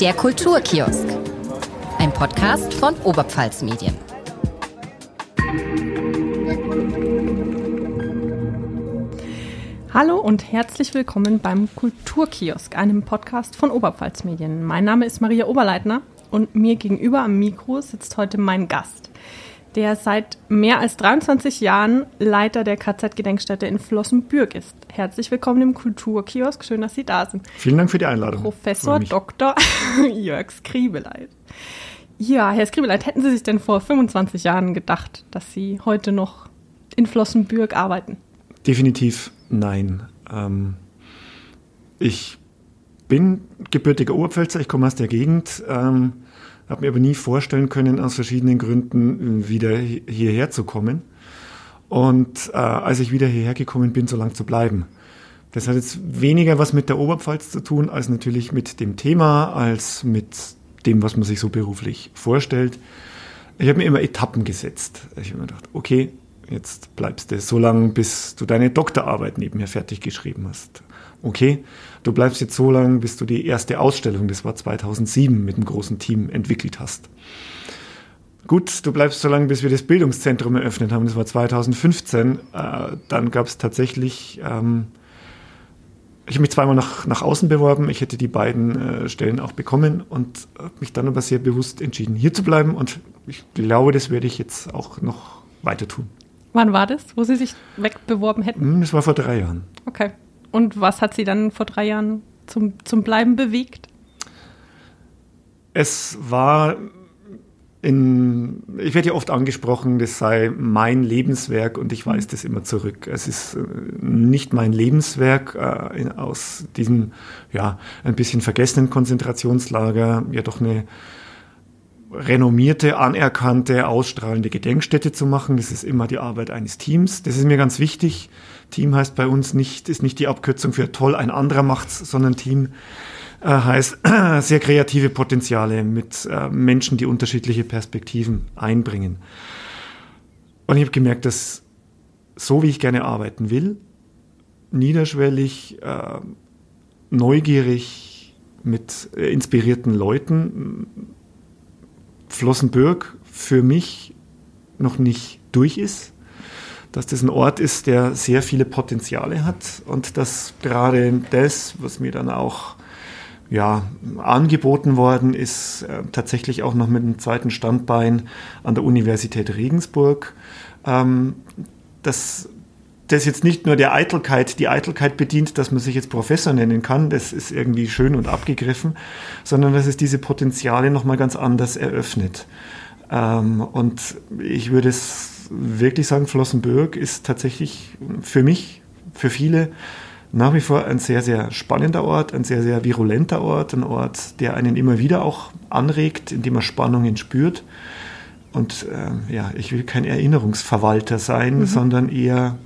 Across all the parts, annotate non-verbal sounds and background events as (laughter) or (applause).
Der Kulturkiosk. Ein Podcast von Oberpfalz Medien. Hallo und herzlich willkommen beim Kulturkiosk, einem Podcast von Oberpfalz Medien. Mein Name ist Maria Oberleitner und mir gegenüber am Mikro sitzt heute mein Gast, der seit mehr als 23 Jahren Leiter der KZ-Gedenkstätte in Flossenbürg ist. Herzlich willkommen im Kulturkiosk. Schön, dass Sie da sind. Vielen Dank für die Einladung. Professor Dr. (laughs) Jörg Skribeleit. Ja, Herr Skribeleit, hätten Sie sich denn vor 25 Jahren gedacht, dass Sie heute noch in Flossenbürg arbeiten? Definitiv nein. Ähm, ich bin gebürtiger Oberpfälzer, ich komme aus der Gegend, ähm, habe mir aber nie vorstellen können, aus verschiedenen Gründen wieder hierher zu kommen. Und äh, als ich wieder hierher gekommen bin, so lang zu bleiben. Das hat jetzt weniger was mit der Oberpfalz zu tun, als natürlich mit dem Thema, als mit dem, was man sich so beruflich vorstellt. Ich habe mir immer Etappen gesetzt. Ich habe mir gedacht, okay, jetzt bleibst du so lange, bis du deine Doktorarbeit nebenher fertig geschrieben hast. Okay, du bleibst jetzt so lange, bis du die erste Ausstellung, das war 2007, mit einem großen Team entwickelt hast. Gut, du bleibst so lange, bis wir das Bildungszentrum eröffnet haben, das war 2015. Äh, dann gab es tatsächlich, ähm, ich habe mich zweimal nach, nach außen beworben, ich hätte die beiden äh, Stellen auch bekommen und habe mich dann aber sehr bewusst entschieden, hier zu bleiben und ich glaube, das werde ich jetzt auch noch weiter tun. Wann war das, wo Sie sich wegbeworben hätten? Hm, das war vor drei Jahren. Okay. Und was hat Sie dann vor drei Jahren zum, zum Bleiben bewegt? Es war in, ich werde ja oft angesprochen, das sei mein Lebenswerk und ich weise das immer zurück. Es ist äh, nicht mein Lebenswerk äh, aus diesem ja ein bisschen vergessenen Konzentrationslager, ja doch eine renommierte, anerkannte, ausstrahlende Gedenkstätte zu machen. Das ist immer die Arbeit eines Teams. Das ist mir ganz wichtig. Team heißt bei uns nicht, ist nicht die Abkürzung für toll, ein anderer macht's, sondern Team äh, heißt äh, (clears throat) sehr kreative Potenziale mit äh, Menschen, die unterschiedliche Perspektiven einbringen. Und ich habe gemerkt, dass so wie ich gerne arbeiten will, niederschwellig, äh, neugierig, mit äh, inspirierten Leuten, Flossenbürg für mich noch nicht durch ist, dass das ein Ort ist, der sehr viele Potenziale hat und dass gerade das, was mir dann auch ja, angeboten worden ist, äh, tatsächlich auch noch mit einem zweiten Standbein an der Universität Regensburg, ähm, dass das jetzt nicht nur der Eitelkeit, die Eitelkeit bedient, dass man sich jetzt Professor nennen kann, das ist irgendwie schön und abgegriffen, sondern dass es diese Potenziale nochmal ganz anders eröffnet. Ähm, und ich würde es wirklich sagen, Flossenbürg ist tatsächlich für mich, für viele nach wie vor ein sehr, sehr spannender Ort, ein sehr, sehr virulenter Ort, ein Ort, der einen immer wieder auch anregt, indem man Spannungen spürt. Und äh, ja, ich will kein Erinnerungsverwalter sein, mhm. sondern eher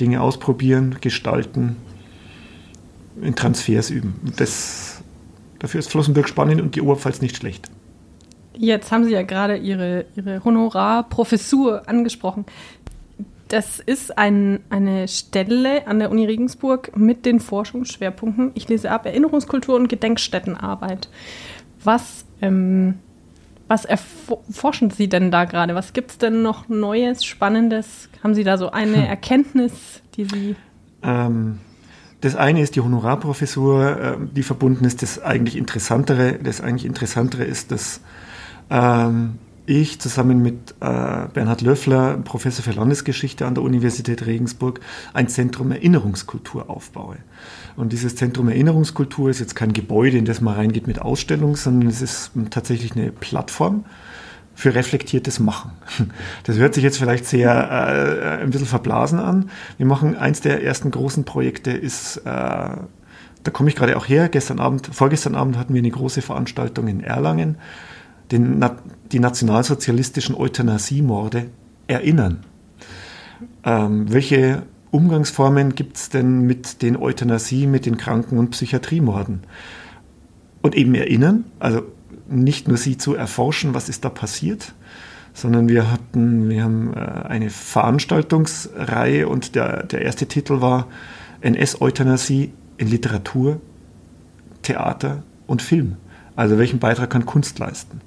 Dinge ausprobieren, gestalten, in Transfers üben. Das, dafür ist Flossenbürg spannend und die Oberpfalz nicht schlecht. Jetzt haben Sie ja gerade Ihre, Ihre Honorarprofessur angesprochen. Das ist ein, eine Stelle an der Uni Regensburg mit den Forschungsschwerpunkten, ich lese ab, Erinnerungskultur und Gedenkstättenarbeit. Was, ähm, was erforschen Sie denn da gerade? Was gibt es denn noch Neues, Spannendes? Haben Sie da so eine hm. Erkenntnis, die Sie. Ähm, das eine ist die Honorarprofessur, äh, die verbunden ist. Das eigentlich Interessantere, das eigentlich Interessantere ist, dass ähm, ich zusammen mit äh, Bernhard Löffler, Professor für Landesgeschichte an der Universität Regensburg, ein Zentrum Erinnerungskultur aufbaue. Und dieses Zentrum Erinnerungskultur ist jetzt kein Gebäude, in das man reingeht mit Ausstellung, sondern es ist tatsächlich eine Plattform für reflektiertes Machen. (laughs) Das hört sich jetzt vielleicht sehr äh, ein bisschen verblasen an. Wir machen eins der ersten großen Projekte ist äh, da komme ich gerade auch her. Gestern Abend, vorgestern Abend hatten wir eine große Veranstaltung in Erlangen den, die nationalsozialistischen Euthanasiemorde erinnern. Ähm, welche Umgangsformen gibt es denn mit den Euthanasie, mit den Kranken- und Psychiatriemorden? Und eben erinnern, also nicht nur sie zu erforschen, was ist da passiert, sondern wir hatten, wir haben äh, eine Veranstaltungsreihe und der, der erste Titel war NS-Euthanasie in Literatur, Theater und Film Also welchen Beitrag kann Kunst leisten?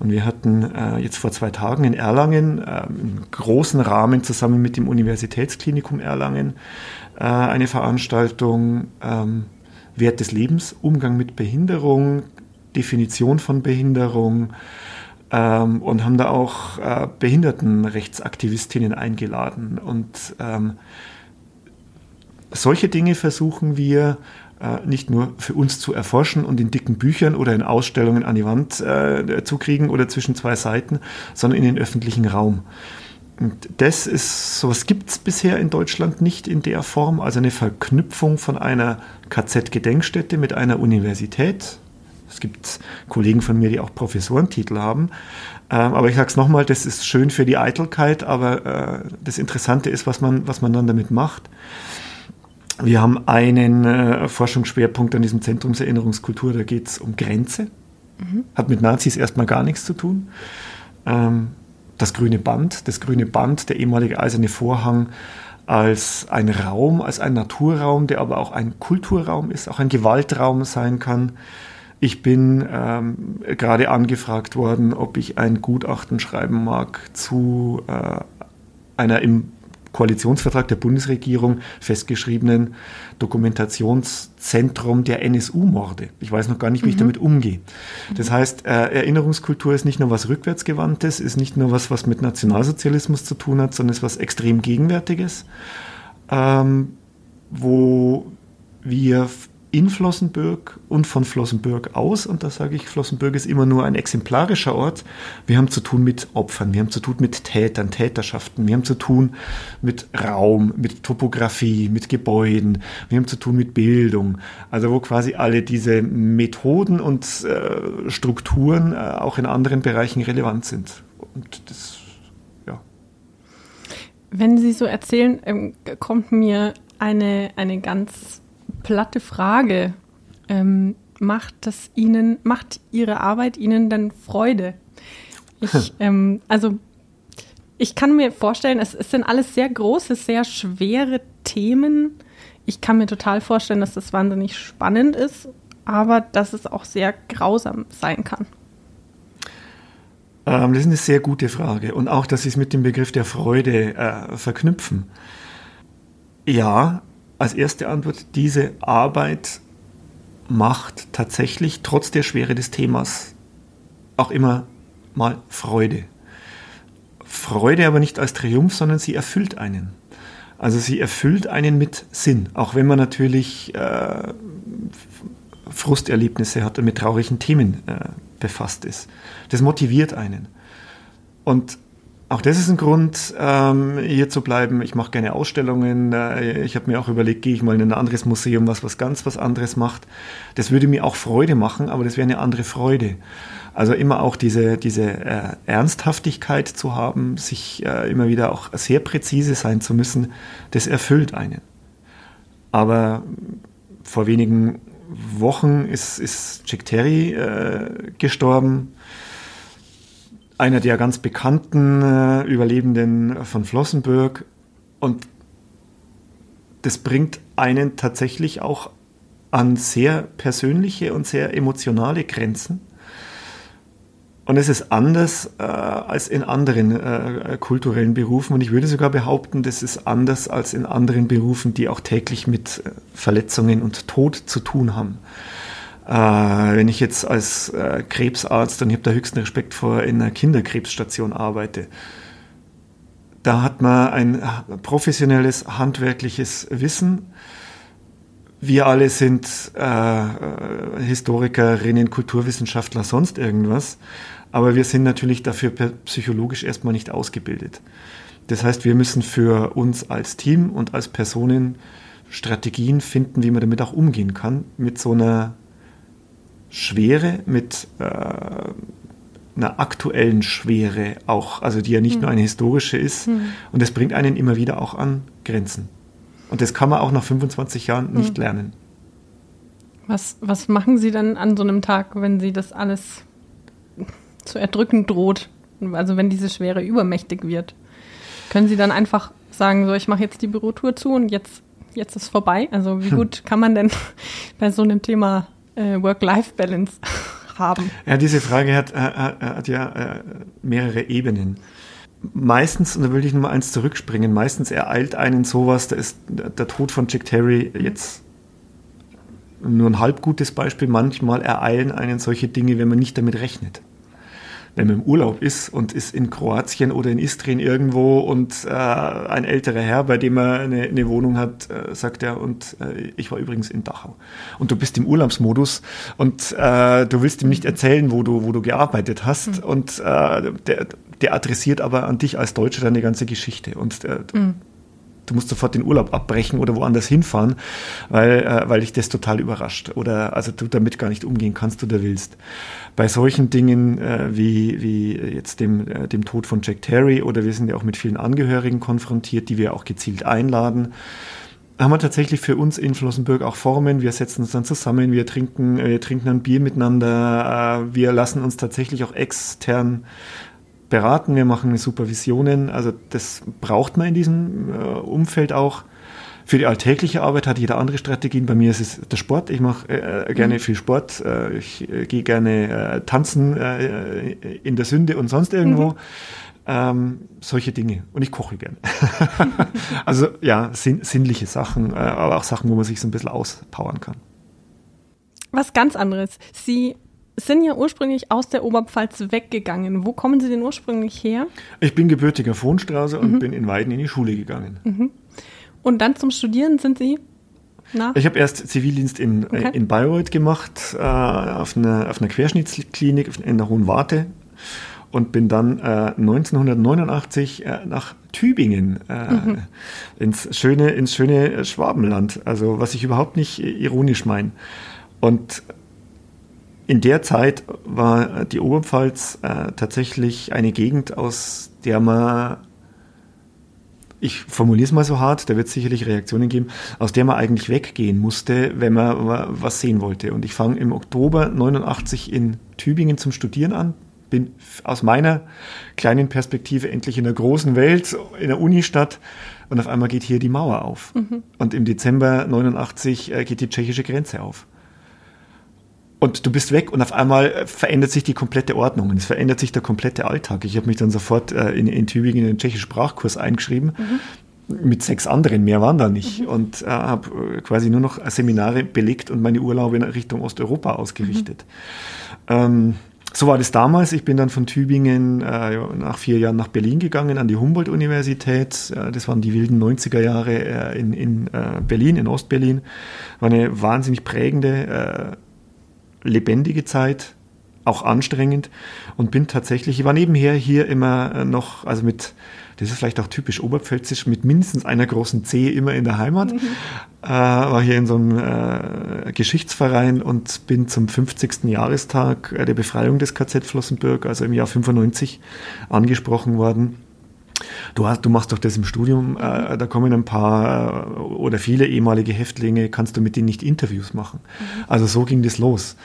Und wir hatten äh, jetzt vor zwei Tagen in Erlangen äh, im großen Rahmen zusammen mit dem Universitätsklinikum Erlangen äh, eine Veranstaltung ähm, Wert des Lebens, Umgang mit Behinderung, Definition von Behinderung ähm, und haben da auch äh, Behindertenrechtsaktivistinnen eingeladen. Und ähm, solche Dinge versuchen wir nicht nur für uns zu erforschen und in dicken Büchern oder in Ausstellungen an die Wand äh, zu kriegen oder zwischen zwei Seiten, sondern in den öffentlichen Raum. Und das ist, sowas gibt es bisher in Deutschland nicht in der Form, also eine Verknüpfung von einer KZ-Gedenkstätte mit einer Universität. Es gibt Kollegen von mir, die auch Professorentitel haben. Ähm, aber ich sage es nochmal, das ist schön für die Eitelkeit, aber äh, das Interessante ist, was man, was man dann damit macht. Wir haben einen äh, Forschungsschwerpunkt an diesem Zentrumserinnerungskultur, da geht es um Grenze. Mhm. Hat mit Nazis erstmal gar nichts zu tun. Ähm, das grüne Band, das grüne Band, der ehemalige eiserne Vorhang als ein Raum, als ein Naturraum, der aber auch ein Kulturraum ist, auch ein Gewaltraum sein kann. Ich bin ähm, gerade angefragt worden, ob ich ein Gutachten schreiben mag zu äh, einer im Koalitionsvertrag der Bundesregierung festgeschriebenen Dokumentationszentrum der NSU-Morde. Ich weiß noch gar nicht, wie mhm. ich damit umgehe. Das heißt, äh, Erinnerungskultur ist nicht nur was Rückwärtsgewandtes, ist nicht nur was, was mit Nationalsozialismus zu tun hat, sondern ist was extrem Gegenwärtiges, ähm, wo wir in Flossenbürg und von Flossenbürg aus, und da sage ich, Flossenbürg ist immer nur ein exemplarischer Ort. Wir haben zu tun mit Opfern, wir haben zu tun mit Tätern, Täterschaften, wir haben zu tun mit Raum, mit Topografie, mit Gebäuden, wir haben zu tun mit Bildung. Also wo quasi alle diese Methoden und äh, Strukturen äh, auch in anderen Bereichen relevant sind. Und das. Wenn Sie so erzählen, ähm, kommt mir eine, eine ganz platte Frage. Ähm, macht das Ihnen, macht Ihre Arbeit Ihnen denn Freude? Ich, ähm, also ich kann mir vorstellen, es, es, sind alles sehr große, sehr schwere Themen. Ich kann mir total vorstellen, dass das wahnsinnig spannend ist, aber dass es auch sehr grausam sein kann. Ähm, das ist eine sehr gute Frage. Und auch, dass Sie es mit dem Begriff der Freude äh, verknüpfen. Ja, als erste Antwort, diese Arbeit macht tatsächlich trotz der Schwere des Themas auch immer mal Freude. Freude aber nicht als Triumph, sondern sie erfüllt einen. Also sie erfüllt einen mit Sinn, auch wenn man natürlich äh, Frusterlebnisse hat und mit traurigen Themen äh, befasst ist. Das motiviert einen. Und auch das ist ein Grund, ähm, hier zu bleiben. Ich mache gerne Ausstellungen. Äh, ich habe mir auch überlegt, gehe ich mal in ein anderes Museum, was was ganz was anderes macht. Das würde mir auch Freude machen, aber das wäre eine andere Freude. Also immer auch diese, diese äh, Ernsthaftigkeit zu haben, sich äh, immer wieder auch sehr präzise sein zu müssen, das erfüllt einen. Aber vor wenigen Wochen ist, ist Jack Terry äh, gestorben einer der ganz bekannten äh, Überlebenden von Flossenbürg. Und das bringt einen tatsächlich auch an sehr persönliche und sehr emotionale Grenzen. Und es ist anders äh, als in anderen äh, kulturellen Berufen. Und ich würde sogar behaupten, das ist anders als in anderen Berufen, die auch täglich mit äh, Verletzungen und Tod zu tun haben. Äh, wenn ich jetzt als äh, Krebsarzt, und ich habe da höchsten Respekt vor, in einer Kinderkrebsstation arbeite, da hat man ein professionelles, handwerkliches Wissen. Wir alle sind äh, Historikerinnen, Kulturwissenschaftler, sonst irgendwas. Aber wir sind natürlich dafür psychologisch erstmal nicht ausgebildet. Das heißt, wir müssen für uns als Team und als Personen Strategien finden, wie man damit auch umgehen kann, mit so einer Schwere, mit äh, einer aktuellen Schwere auch, also die ja nicht mhm. nur eine historische ist. Mhm. Und das bringt einen immer wieder auch an Grenzen. Und das kann man auch nach 25 Jahren nicht mhm. lernen. Was, was machen Sie dann an so einem Tag, wenn Sie das alles zu erdrücken droht? Also wenn diese Schwere übermächtig wird? Können Sie dann einfach sagen, so ich mache jetzt die Bürotour zu und jetzt, jetzt ist vorbei? Also wie hm. gut kann man denn (laughs) bei so einem Thema äh, Work-Life-Balance (laughs) haben? Ja, diese Frage hat, hat, hat ja äh, mehrere Ebenen. Meistens, und da will ich nur mal eins zurückspringen, meistens ereilt einen sowas, da ist der Tod von Jack Terry jetzt nur ein halb gutes Beispiel. Manchmal ereilen einen solche Dinge, wenn man nicht damit rechnet wenn man im Urlaub ist und ist in Kroatien oder in Istrien irgendwo und äh, ein älterer Herr, bei dem er eine, eine Wohnung hat, äh, sagt er, und äh, ich war übrigens in Dachau. Und du bist im Urlaubsmodus und äh, du willst ihm nicht erzählen, wo du, wo du gearbeitet hast. Mhm. Und äh, der, der adressiert aber an dich als Deutscher deine ganze Geschichte. Und mhm du musst sofort den Urlaub abbrechen oder woanders hinfahren, weil, äh, weil dich das total überrascht oder also du damit gar nicht umgehen kannst oder willst. Bei solchen Dingen äh, wie, wie jetzt dem, äh, dem Tod von Jack Terry oder wir sind ja auch mit vielen Angehörigen konfrontiert, die wir auch gezielt einladen, haben wir tatsächlich für uns in Flossenbürg auch Formen. Wir setzen uns dann zusammen, wir trinken, wir trinken ein Bier miteinander, äh, wir lassen uns tatsächlich auch extern beraten, wir machen Supervisionen. Also das braucht man in diesem äh, Umfeld auch. Für die alltägliche Arbeit hat jeder andere Strategien. Bei mir ist es der Sport. Ich mache äh, gerne mhm. viel Sport. Äh, ich äh, gehe gerne äh, tanzen äh, in der Sünde und sonst irgendwo. Mhm. Ähm, solche Dinge. Und ich koche gerne. (laughs) also ja, sinn, sinnliche Sachen, aber auch Sachen, wo man sich so ein bisschen auspowern kann. Was ganz anderes. Sie sind ja ursprünglich aus der Oberpfalz weggegangen. Wo kommen Sie denn ursprünglich her? Ich bin gebürtiger Fohnstraße und mhm. bin in Weiden in die Schule gegangen. Mhm. Und dann zum Studieren sind Sie? Nach? Ich habe erst Zivildienst in, äh, okay. äh, in Bayreuth gemacht, äh, auf, einer, auf einer Querschnittsklinik in der Hohen Warte und bin dann äh, 1989 äh, nach Tübingen äh, mhm. ins schöne ins schöne Schwabenland, also was ich überhaupt nicht ironisch meine. Und in der Zeit war die Oberpfalz äh, tatsächlich eine Gegend, aus der man, ich formuliere es mal so hart, da wird es sicherlich Reaktionen geben, aus der man eigentlich weggehen musste, wenn man was sehen wollte. Und ich fange im Oktober 89 in Tübingen zum Studieren an, bin aus meiner kleinen Perspektive endlich in der großen Welt, in der Unistadt und auf einmal geht hier die Mauer auf. Mhm. Und im Dezember 89 äh, geht die tschechische Grenze auf und du bist weg und auf einmal äh, verändert sich die komplette Ordnung und es verändert sich der komplette Alltag. Ich habe mich dann sofort äh, in, in Tübingen in den tschechischen Sprachkurs eingeschrieben. Mhm mit sechs anderen, mehr waren da nicht. Mhm. Und äh, habe äh, quasi nur noch Seminare belegt und meine Urlaube in Richtung Osteuropa ausgerichtet. Mhm. Ähm, so war das damals. Ich bin dann von Tübingen äh, nach vier Jahren nach Berlin gegangen, an die Humboldt-Universität. Äh, das waren die wilden 90er Jahre in, in Berlin, in Ostberlin. War eine wahnsinnig prägende lebendige Zeit, auch anstrengend und bin tatsächlich, ich war nebenher hier immer äh, noch, also mit, das ist vielleicht auch typisch oberpfälzisch, mit mindestens einer großen C immer in der Heimat, mhm. äh, war hier in so einem äh, Geschichtsverein und bin zum 50. Jahrestag der Befreiung des KZ Flossenbürg, also im Jahr 95, angesprochen worden Du, hast, du machst doch das im Studium, äh, da kommen ein paar äh, oder viele ehemalige Häftlinge, kannst du mit denen nicht Interviews machen. Mhm. Also so ging das los.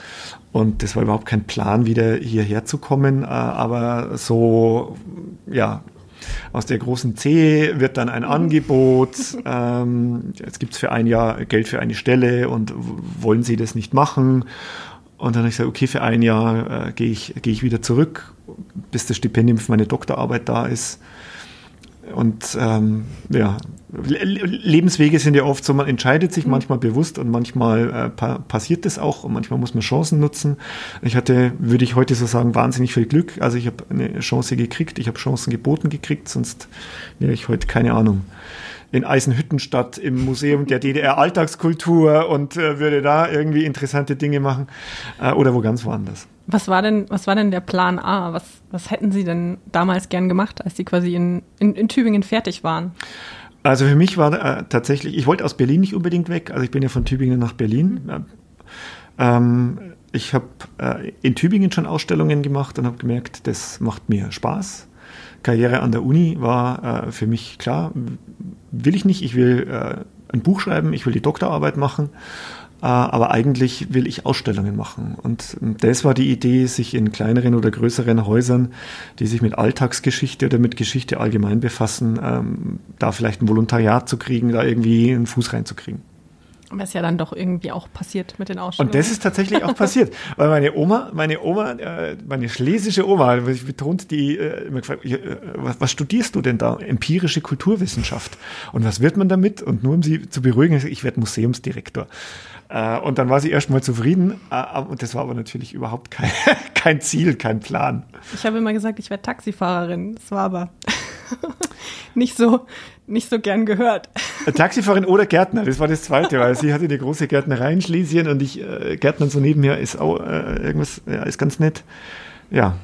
Und das war überhaupt kein Plan, wieder hierher zu kommen, äh, aber so, ja, aus der großen C wird dann ein mhm. Angebot. (laughs) Ähm, jetzt gibt es für ein Jahr Geld für eine Stelle und wollen Sie das nicht machen? Und dann habe ich gesagt, okay, für ein Jahr äh, gehe ich, geh ich wieder zurück, bis das Stipendium für meine Doktorarbeit da ist. Und ähm, ja, Lebenswege sind ja oft so, man entscheidet sich mhm. manchmal bewusst und manchmal äh, pa passiert das auch und manchmal muss man Chancen nutzen. Ich hatte, würde ich heute so sagen, wahnsinnig viel Glück. Also ich habe eine Chance gekriegt, ich habe Chancen geboten gekriegt, sonst wäre ich heute keine Ahnung in Eisenhüttenstadt im Museum der DDR Alltagskultur und äh, würde da irgendwie interessante Dinge machen äh, oder wo ganz woanders. Was war denn, was war denn der Plan A? Was, was hätten Sie denn damals gern gemacht, als Sie quasi in, in, in Tübingen fertig waren? Also für mich war äh, tatsächlich, ich wollte aus Berlin nicht unbedingt weg. Also ich bin ja von Tübingen nach Berlin. Mhm. Ähm, ich habe äh, in Tübingen schon Ausstellungen gemacht und habe gemerkt, das macht mir Spaß. Karriere an der Uni war äh, für mich klar, will ich nicht. Ich will äh, ein Buch schreiben, ich will die Doktorarbeit machen aber eigentlich will ich Ausstellungen machen. Und das war die Idee, sich in kleineren oder größeren Häusern, die sich mit Alltagsgeschichte oder mit Geschichte allgemein befassen, ähm, da vielleicht ein Volontariat zu kriegen, da irgendwie einen Fuß reinzukriegen. Was ja dann doch irgendwie auch passiert mit den Ausstellungen. Und das ist tatsächlich auch passiert, (laughs) weil meine Oma, meine Oma, äh, meine schlesische Oma, ich betont die, äh, immer gefragt, äh, was, was, studierst du denn da? Empirische Kulturwissenschaft. Und was wird man damit? Und nur um sie zu beruhigen, ich werde Museumsdirektor. Und dann war sie erstmal zufrieden. Und das war aber natürlich überhaupt kein, (laughs) kein Ziel, kein Plan. Ich habe immer gesagt, ich werde Taxifahrerin. Das war aber (laughs) nicht so, nicht so gern gehört. Taxifahrerin oder Gärtner, das war das Zweite, weil sie hatte eine große Gärtner in Schlesien und ich, äh, Gärtnern so nebenher ist auch äh, irgendwas, ja, ist ganz nett. Ja,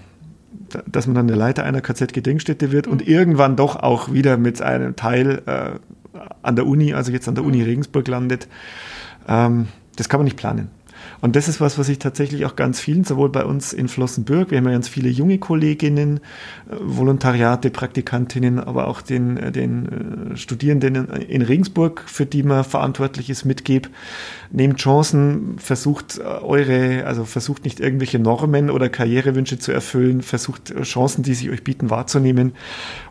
dass man dann der Leiter einer KZ-Gedenkstätte wird mhm. und irgendwann doch auch wieder mit einem Teil äh, an der Uni, also jetzt an der Uni mhm. Regensburg landet. Ähm, das kann man nicht planen. Und das ist was, was ich tatsächlich auch ganz vielen, sowohl bei uns in Flossenbürg, wir haben ja ganz viele junge Kolleginnen, äh, Volontariate, Praktikantinnen, aber auch den, äh, den äh, Studierenden in Regensburg, für die man verantwortlich ist, mitgebe. Nehmt Chancen, versucht eure, also versucht nicht irgendwelche Normen oder Karrierewünsche zu erfüllen, versucht Chancen, die sich euch bieten, wahrzunehmen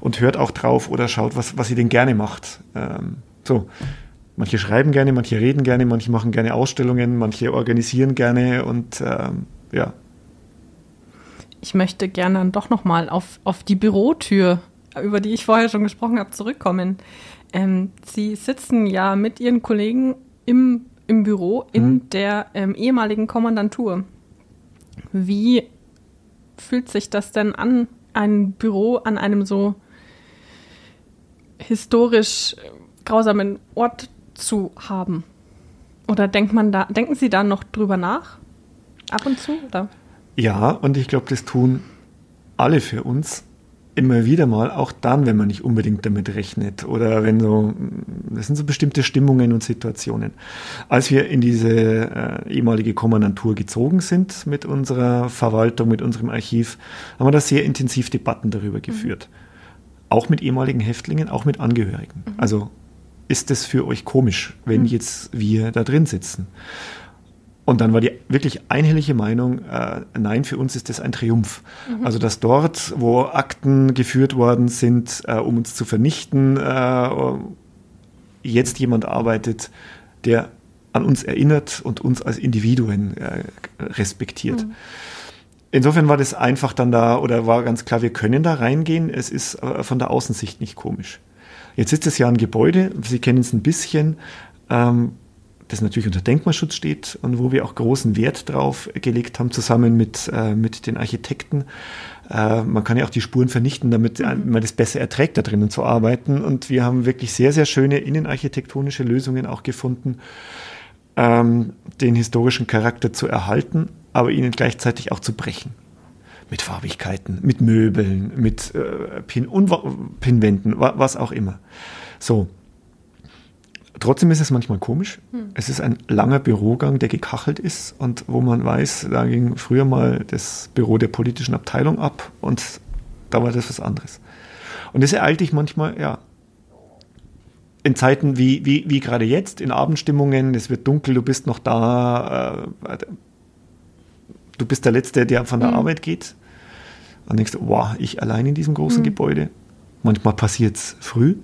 und hört auch drauf oder schaut, was, was ihr denn gerne macht. Ähm, so. Manche schreiben gerne, manche reden gerne, manche machen gerne Ausstellungen, manche organisieren gerne und ähm, ja. Ich möchte gerne dann doch nochmal auf, auf die Bürotür, über die ich vorher schon gesprochen habe, zurückkommen. Ähm, Sie sitzen ja mit Ihren Kollegen im, im Büro in mhm. der ähm, ehemaligen Kommandantur. Wie fühlt sich das denn an, ein Büro an einem so historisch grausamen Ort zu haben? Oder denkt man da, denken Sie da noch drüber nach? Ab und zu? Oder? Ja, und ich glaube, das tun alle für uns immer wieder mal, auch dann, wenn man nicht unbedingt damit rechnet oder wenn so, das sind so bestimmte Stimmungen und Situationen. Als wir in diese äh, ehemalige Kommandantur gezogen sind mit unserer Verwaltung, mit unserem Archiv, haben wir da sehr intensiv Debatten darüber mhm. geführt. Mhm. Auch mit ehemaligen Häftlingen, auch mit Angehörigen. Mhm. Also ist es für euch komisch, wenn hm. jetzt wir da drin sitzen? Und dann war die wirklich einhellige Meinung, äh, nein, für uns ist das ein Triumph. Mhm. Also dass dort, wo Akten geführt worden sind, äh, um uns zu vernichten, äh, jetzt jemand arbeitet, der an uns erinnert und uns als Individuen äh, respektiert. Mhm. Insofern war das einfach dann da oder war ganz klar, wir können da reingehen. Es ist äh, von der Außensicht nicht komisch. Jetzt ist es ja ein Gebäude, Sie kennen es ein bisschen, ähm, das natürlich unter Denkmalschutz steht und wo wir auch großen Wert drauf gelegt haben, zusammen mit, äh, mit den Architekten. Äh, man kann ja auch die Spuren vernichten, damit mhm. man das besser erträgt, da drinnen zu arbeiten. Und wir haben wirklich sehr, sehr schöne innenarchitektonische Lösungen auch gefunden, ähm, den historischen Charakter zu erhalten, aber ihnen gleichzeitig auch zu brechen mit Farbigkeiten, mit Möbeln, mit äh, Pin Pinwänden, was auch immer. So. Trotzdem ist es manchmal komisch. Hm. Es ist ein langer Bürogang, der gekachelt ist und wo man weiß, da ging früher mal das Büro der politischen Abteilung ab und da war das was anderes. Und das ereilt dich manchmal, ja, in Zeiten wie, wie, wie gerade jetzt, in Abendstimmungen, es wird dunkel, du bist noch da, äh, du bist der Letzte, der von der mhm. Arbeit geht. Dann denkst du, wow, ich allein in diesem großen mhm. Gebäude. Manchmal passiert es früh.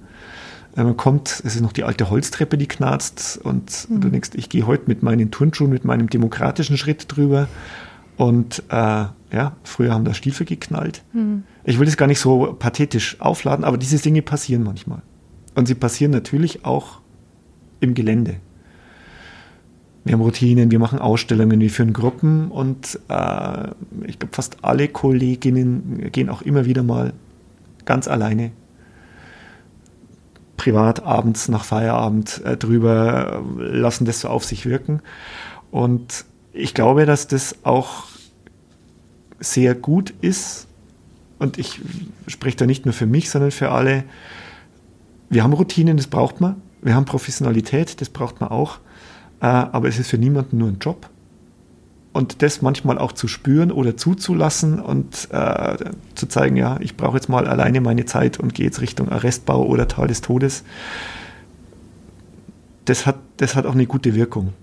Äh, man kommt, es ist noch die alte Holztreppe, die knarzt und mhm. du denkst, ich gehe heute mit meinen Turnschuhen, mit meinem demokratischen Schritt drüber. Und äh, ja, früher haben da Stiefel geknallt. Mhm. Ich will das gar nicht so pathetisch aufladen, aber diese Dinge passieren manchmal. Und sie passieren natürlich auch im Gelände. Wir haben Routinen, wir machen Ausstellungen, wir führen Gruppen und äh, ich glaube, fast alle Kolleginnen gehen auch immer wieder mal ganz alleine privat abends nach Feierabend äh, drüber, lassen das so auf sich wirken. Und ich glaube, dass das auch sehr gut ist. Und ich spreche da nicht nur für mich, sondern für alle. Wir haben Routinen, das braucht man. Wir haben Professionalität, das braucht man auch. Äh, aber es ist für niemanden nur ein Job. Und das manchmal auch zu spüren oder zuzulassen und äh, zu zeigen, ja, ich brauche jetzt mal alleine meine Zeit und gehe jetzt Richtung Arrestbau oder Tal des Todes, das hat, das hat auch eine gute Wirkung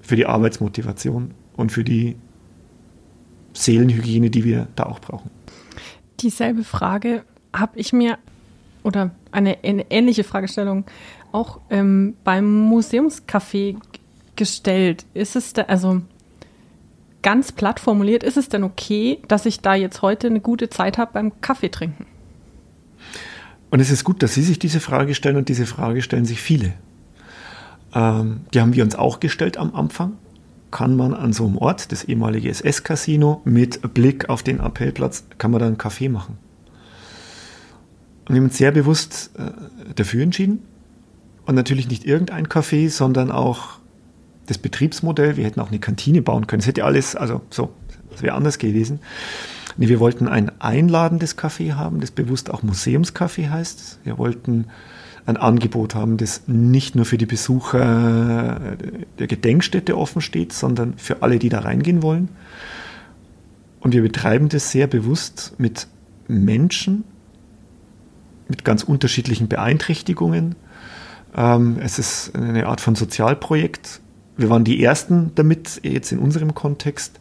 für die Arbeitsmotivation und für die Seelenhygiene, die wir da auch brauchen. Dieselbe Frage habe ich mir oder eine, eine ähnliche Fragestellung auch ähm, beim Museumscafé gestellt. Ist es da, also ganz platt formuliert, ist es denn okay, dass ich da jetzt heute eine gute Zeit habe beim Kaffee trinken? Und es ist gut, dass Sie sich diese Frage stellen und diese Frage stellen sich viele. Ähm, die haben wir uns auch gestellt am Anfang. Kann man an so einem Ort, das ehemalige SS-Casino, mit Blick auf den Appellplatz, kann man da einen Kaffee machen? Und wir haben uns sehr bewusst äh, dafür entschieden. Und natürlich nicht irgendein Kaffee, sondern auch das Betriebsmodell. Wir hätten auch eine Kantine bauen können. Es hätte alles, also so, das wäre anders gewesen. Nee, wir wollten ein einladendes Café haben, das bewusst auch Museumscafé heißt. Wir wollten ein Angebot haben, das nicht nur für die Besucher der Gedenkstätte offen steht, sondern für alle, die da reingehen wollen. Und wir betreiben das sehr bewusst mit Menschen, mit ganz unterschiedlichen Beeinträchtigungen. Ähm, es ist eine Art von Sozialprojekt, wir waren die Ersten damit, jetzt in unserem Kontext.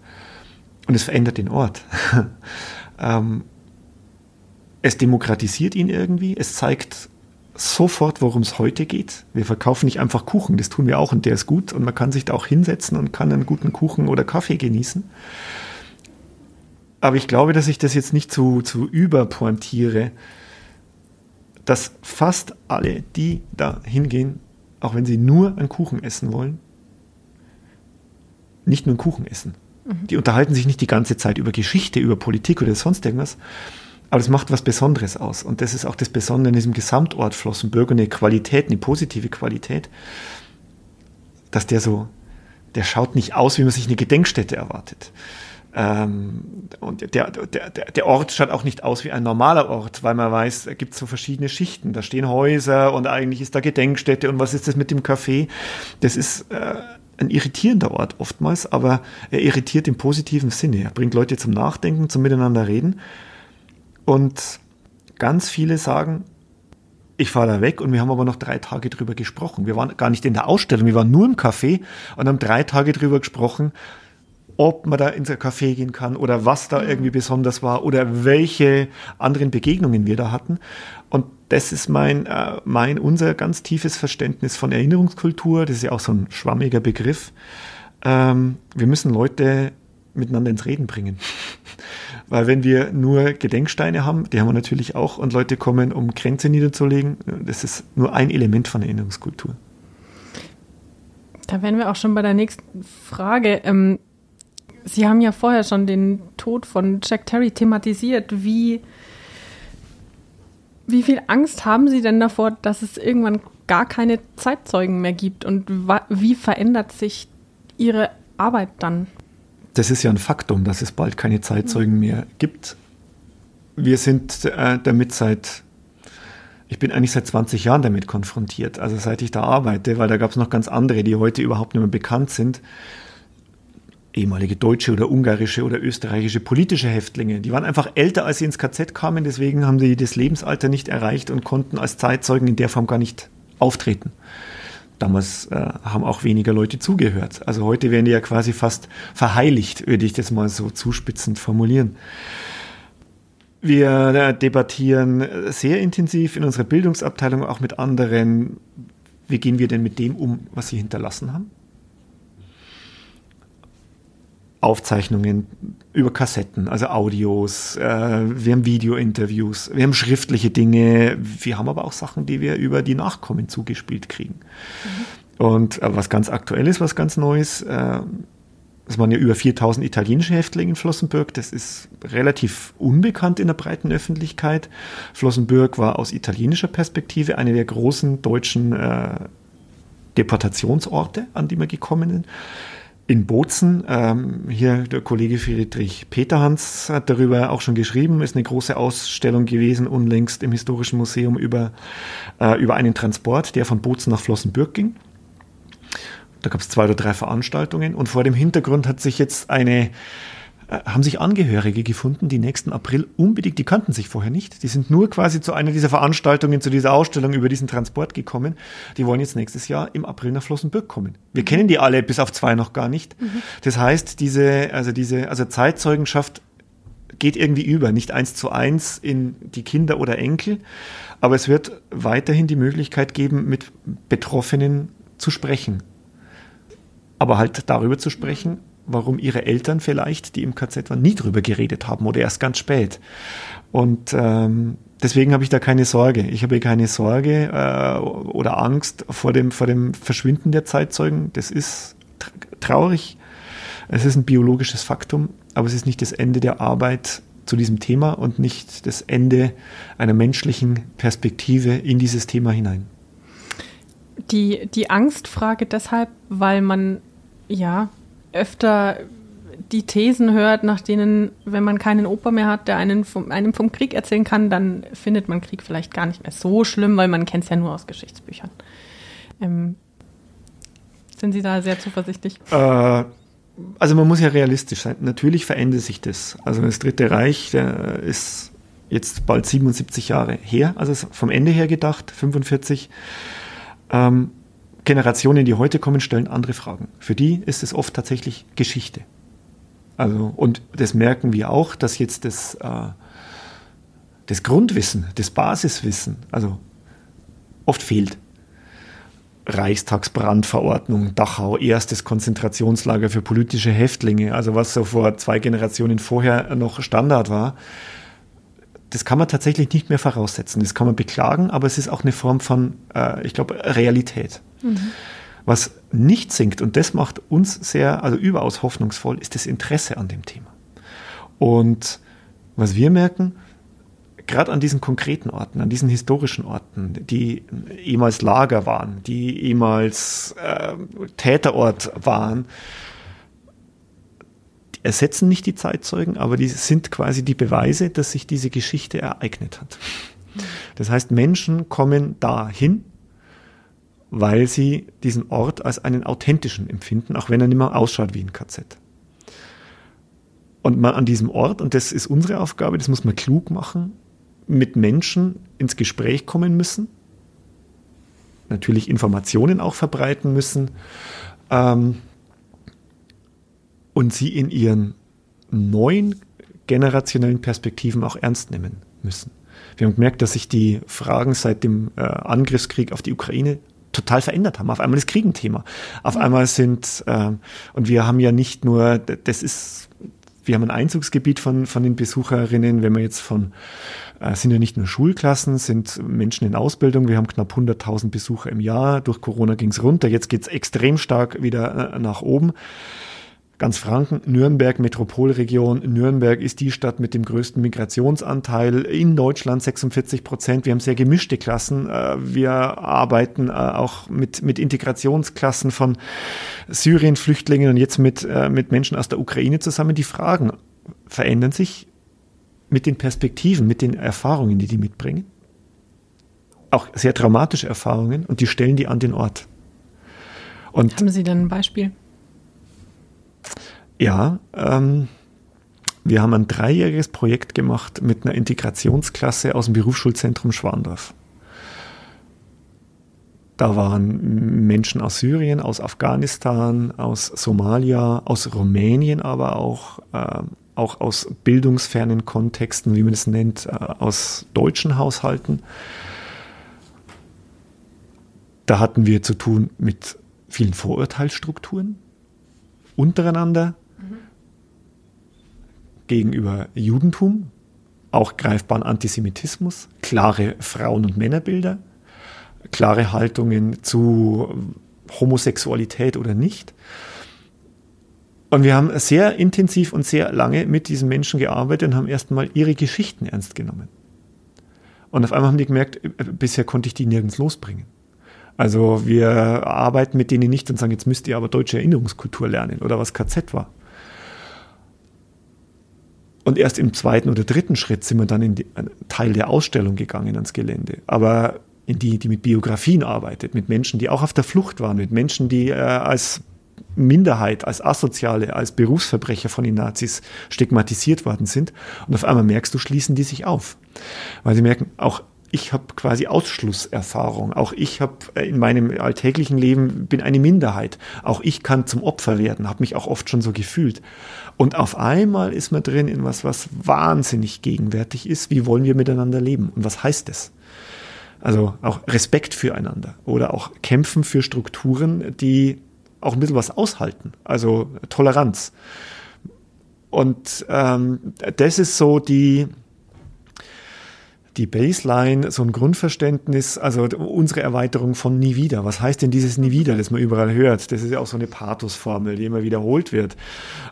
Und es verändert den Ort. (laughs) ähm, es demokratisiert ihn irgendwie. Es zeigt sofort, worum es heute geht. Wir verkaufen nicht einfach Kuchen, das tun wir auch und der ist gut und man kann sich da auch hinsetzen und kann einen guten Kuchen oder Kaffee genießen. Aber ich glaube, dass ich das jetzt nicht zu, zu überpointiere, dass fast alle, die da hingehen, auch wenn sie nur einen Kuchen essen wollen, nicht nur einen Kuchen essen. Mhm. Die unterhalten sich nicht die ganze Zeit über Geschichte, über Politik oder sonst irgendwas. Aber es macht was Besonderes aus. Und das ist auch das Besondere in diesem Gesamtort Flossenbürger, eine Qualität, eine positive Qualität, dass der so, der schaut nicht aus, wie man sich eine Gedenkstätte erwartet. Ähm, und der, der, der Ort schaut auch nicht aus wie ein normaler Ort, weil man weiß, da gibt es so verschiedene Schichten. Da stehen Häuser und eigentlich ist da Gedenkstätte und was ist das mit dem Café? Das ist äh, ein irritierender Ort oftmals, aber er irritiert im positiven Sinne. Er bringt Leute zum Nachdenken, zum Miteinander reden. Und ganz viele sagen, ich fahre da weg und wir haben aber noch drei Tage drüber gesprochen. Wir waren gar nicht in der Ausstellung, wir waren nur im Café und haben drei Tage drüber gesprochen, ob man da ins Café gehen kann oder was da mhm. irgendwie besonders war oder welche anderen Begegnungen wir da hatten. Und das ist mein, äh, mein, unser ganz tiefes Verständnis von Erinnerungskultur. Das ist ja auch so ein schwammiger Begriff. Ähm, wir müssen Leute miteinander ins Reden bringen. (laughs) Weil wenn wir nur Gedenksteine haben, die haben wir natürlich auch, und Leute kommen, um Grenze niederzulegen, das ist nur ein Element von Erinnerungskultur. Da wären wir auch schon bei der nächsten Frage. Ähm, Sie haben ja vorher schon den Tod von Jack Terry thematisiert. Wie wie viel Angst haben Sie denn davor, dass es irgendwann gar keine Zeitzeugen mehr gibt? Und wie verändert sich Ihre Arbeit dann? Das ist ja ein Faktum, dass es bald keine Zeitzeugen mhm. mehr gibt. Wir sind äh, damit seit, ich bin eigentlich seit 20 Jahren damit konfrontiert, also seit ich da arbeite, weil da gab es noch ganz andere, die heute überhaupt nicht mehr bekannt sind ehemalige deutsche oder ungarische oder österreichische politische Häftlinge. Die waren einfach älter, als sie ins KZ kamen, deswegen haben sie das Lebensalter nicht erreicht und konnten als Zeitzeugen in der Form gar nicht auftreten. Damals äh, haben auch weniger Leute zugehört. Also heute werden die ja quasi fast verheiligt, würde ich das mal so zuspitzend formulieren. Wir äh, debattieren sehr intensiv in unserer Bildungsabteilung auch mit anderen, wie gehen wir denn mit dem um, was sie hinterlassen haben? Aufzeichnungen über Kassetten, also Audios, äh, wir haben Video-Interviews, wir haben schriftliche Dinge, wir haben aber auch Sachen, die wir über die Nachkommen zugespielt kriegen. Mhm. Und äh, was ganz aktuell ist, was ganz Neues, äh, es waren ja über 4000 italienische Häftlinge in Flossenbürg. Das ist relativ unbekannt in der breiten Öffentlichkeit. Flossenbürg war aus italienischer Perspektive eine der großen deutschen äh, Deportationsorte, an die wir gekommen sind in Bozen. Ähm, hier der Kollege Friedrich Peterhans hat darüber auch schon geschrieben. Ist eine große Ausstellung gewesen unlängst im Historischen Museum über, äh, über einen Transport, der von Bozen nach Flossenbürg ging. Da gab es zwei oder drei Veranstaltungen und vor dem Hintergrund hat sich jetzt eine haben sich Angehörige gefunden, die nächsten April unbedingt, die kannten sich vorher nicht, die sind nur quasi zu einer dieser Veranstaltungen, zu dieser Ausstellung über diesen Transport gekommen. Die wollen jetzt nächstes Jahr im April nach Flossenbürg kommen. Wir mhm. kennen die alle bis auf zwei noch gar nicht. Mhm. Das heißt, diese, also diese, also Zeitzeugenschaft geht irgendwie über, nicht eins zu eins in die Kinder oder Enkel, aber es wird weiterhin die Möglichkeit geben, mit Betroffenen zu sprechen. Aber halt darüber zu sprechen, warum ihre Eltern vielleicht, die im KZ waren, nie drüber geredet haben oder erst ganz spät. Und ähm, deswegen habe ich da keine Sorge. Ich habe keine Sorge äh, oder Angst vor dem, vor dem Verschwinden der Zeitzeugen. Das ist traurig. Es ist ein biologisches Faktum, aber es ist nicht das Ende der Arbeit zu diesem Thema und nicht das Ende einer menschlichen Perspektive in dieses Thema hinein. Die, die Angstfrage deshalb, weil man ja öfter die Thesen hört, nach denen, wenn man keinen Opa mehr hat, der einen vom, einem vom Krieg erzählen kann, dann findet man Krieg vielleicht gar nicht mehr so schlimm, weil man kennt es ja nur aus Geschichtsbüchern. Ähm, sind Sie da sehr zuversichtlich? Äh, also man muss ja realistisch sein. Natürlich verändert sich das. Also das Dritte Reich ist jetzt bald 77 Jahre her, also vom Ende her gedacht, 45. Ähm, Generationen, die heute kommen, stellen andere Fragen. Für die ist es oft tatsächlich Geschichte. Also, und das merken wir auch, dass jetzt das, äh, das Grundwissen, das Basiswissen, also oft fehlt. Reichstagsbrandverordnung, Dachau, erstes Konzentrationslager für politische Häftlinge, also was so vor zwei Generationen vorher noch Standard war, das kann man tatsächlich nicht mehr voraussetzen. Das kann man beklagen, aber es ist auch eine Form von, äh, ich glaube, Realität. Mhm. Was nicht sinkt, und das macht uns sehr, also überaus hoffnungsvoll, ist das Interesse an dem Thema. Und was wir merken, gerade an diesen konkreten Orten, an diesen historischen Orten, die ehemals Lager waren, die ehemals äh, Täterort waren, die ersetzen nicht die Zeitzeugen, aber die sind quasi die Beweise, dass sich diese Geschichte ereignet hat. Das heißt, Menschen kommen dahin, weil sie diesen Ort als einen authentischen empfinden, auch wenn er nicht mehr ausschaut wie ein KZ. Und man an diesem Ort, und das ist unsere Aufgabe, das muss man klug machen, mit Menschen ins Gespräch kommen müssen, natürlich Informationen auch verbreiten müssen ähm, und sie in ihren neuen generationellen Perspektiven auch ernst nehmen müssen. Wir haben gemerkt, dass sich die Fragen seit dem äh, Angriffskrieg auf die Ukraine total verändert haben. Auf einmal ist Krieg ein Thema. Auf mhm. einmal sind, äh, und wir haben ja nicht nur, das ist, wir haben ein Einzugsgebiet von, von den Besucherinnen, wenn wir jetzt von, äh, sind ja nicht nur Schulklassen, sind Menschen in Ausbildung. Wir haben knapp 100.000 Besucher im Jahr. Durch Corona ging es runter. Jetzt geht es extrem stark wieder äh, nach oben ganz Franken, Nürnberg, Metropolregion. Nürnberg ist die Stadt mit dem größten Migrationsanteil in Deutschland, 46 Prozent. Wir haben sehr gemischte Klassen. Äh, wir arbeiten äh, auch mit, mit Integrationsklassen von Syrien-Flüchtlingen und jetzt mit, äh, mit Menschen aus der Ukraine zusammen. Die Fragen verändern sich mit den Perspektiven, mit den Erfahrungen, die die mitbringen. Auch sehr traumatische Erfahrungen und die stellen die an den Ort. Und Haben Sie dann ein Beispiel? Ja, ähm, wir haben ein dreijähriges Projekt gemacht mit einer Integrationsklasse aus dem Berufsschulzentrum Schwandorf. Da waren Menschen aus Syrien, aus Afghanistan, aus Somalia, aus Rumänien, aber auch, äh, auch aus bildungsfernen Kontexten, wie man es nennt, äh, aus deutschen Haushalten. Da hatten wir zu tun mit vielen Vorurteilsstrukturen untereinander gegenüber Judentum, auch greifbaren Antisemitismus, klare Frauen- und Männerbilder, klare Haltungen zu Homosexualität oder nicht. Und wir haben sehr intensiv und sehr lange mit diesen Menschen gearbeitet und haben erstmal ihre Geschichten ernst genommen. Und auf einmal haben die gemerkt, äh, bisher konnte ich die nirgends losbringen. Also wir arbeiten mit denen nicht und sagen, jetzt müsst ihr aber deutsche Erinnerungskultur lernen oder was KZ war. Und erst im zweiten oder dritten Schritt sind wir dann in einen Teil der Ausstellung gegangen ans Gelände. Aber in die, die mit Biografien arbeitet, mit Menschen, die auch auf der Flucht waren, mit Menschen, die äh, als Minderheit, als Asoziale, als Berufsverbrecher von den Nazis stigmatisiert worden sind. Und auf einmal merkst du, schließen die sich auf. Weil sie merken, auch ich habe quasi Ausschlusserfahrung. Auch ich habe äh, in meinem alltäglichen Leben bin eine Minderheit. Auch ich kann zum Opfer werden, habe mich auch oft schon so gefühlt. Und auf einmal ist man drin in was, was wahnsinnig gegenwärtig ist. Wie wollen wir miteinander leben? Und was heißt es? Also auch Respekt füreinander oder auch kämpfen für Strukturen, die auch ein bisschen was aushalten. Also Toleranz. Und ähm, das ist so die, die Baseline, so ein Grundverständnis, also unsere Erweiterung von nie wieder. Was heißt denn dieses nie wieder, das man überall hört? Das ist ja auch so eine Pathosformel, die immer wiederholt wird.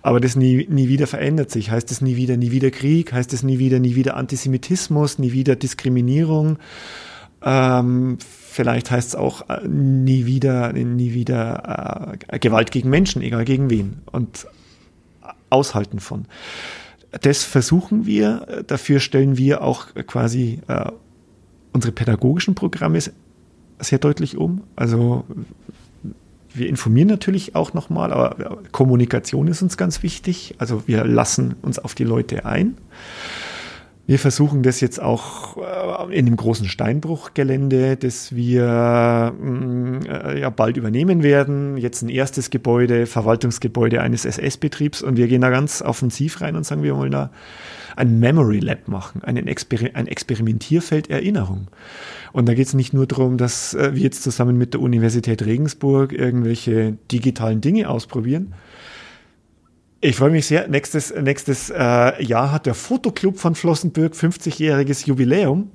Aber das nie, nie wieder verändert sich. Heißt es nie wieder, nie wieder Krieg? Heißt es nie wieder, nie wieder Antisemitismus? Nie wieder Diskriminierung? Ähm, vielleicht heißt es auch äh, nie wieder, nie wieder äh, Gewalt gegen Menschen, egal gegen wen. Und aushalten von. Das versuchen wir. Dafür stellen wir auch quasi äh, unsere pädagogischen Programme sehr deutlich um. Also wir informieren natürlich auch nochmal, aber Kommunikation ist uns ganz wichtig. Also wir lassen uns auf die Leute ein. Wir versuchen das jetzt auch äh, in dem großen Steinbruchgelände, das wir mm, äh, ja bald übernehmen werden. Jetzt ein erstes Gebäude, Verwaltungsgebäude eines SS-Betriebs und wir gehen da ganz offensiv rein und sagen, wir wollen da ein Memory Lab machen, ein, Exper ein Experimentierfeld Erinnerung. Und da geht es nicht nur darum, dass äh, wir jetzt zusammen mit der Universität Regensburg irgendwelche digitalen Dinge ausprobieren, ich freue mich sehr. Nächstes, nächstes äh, Jahr hat der Fotoclub von Flossenbürg 50-jähriges Jubiläum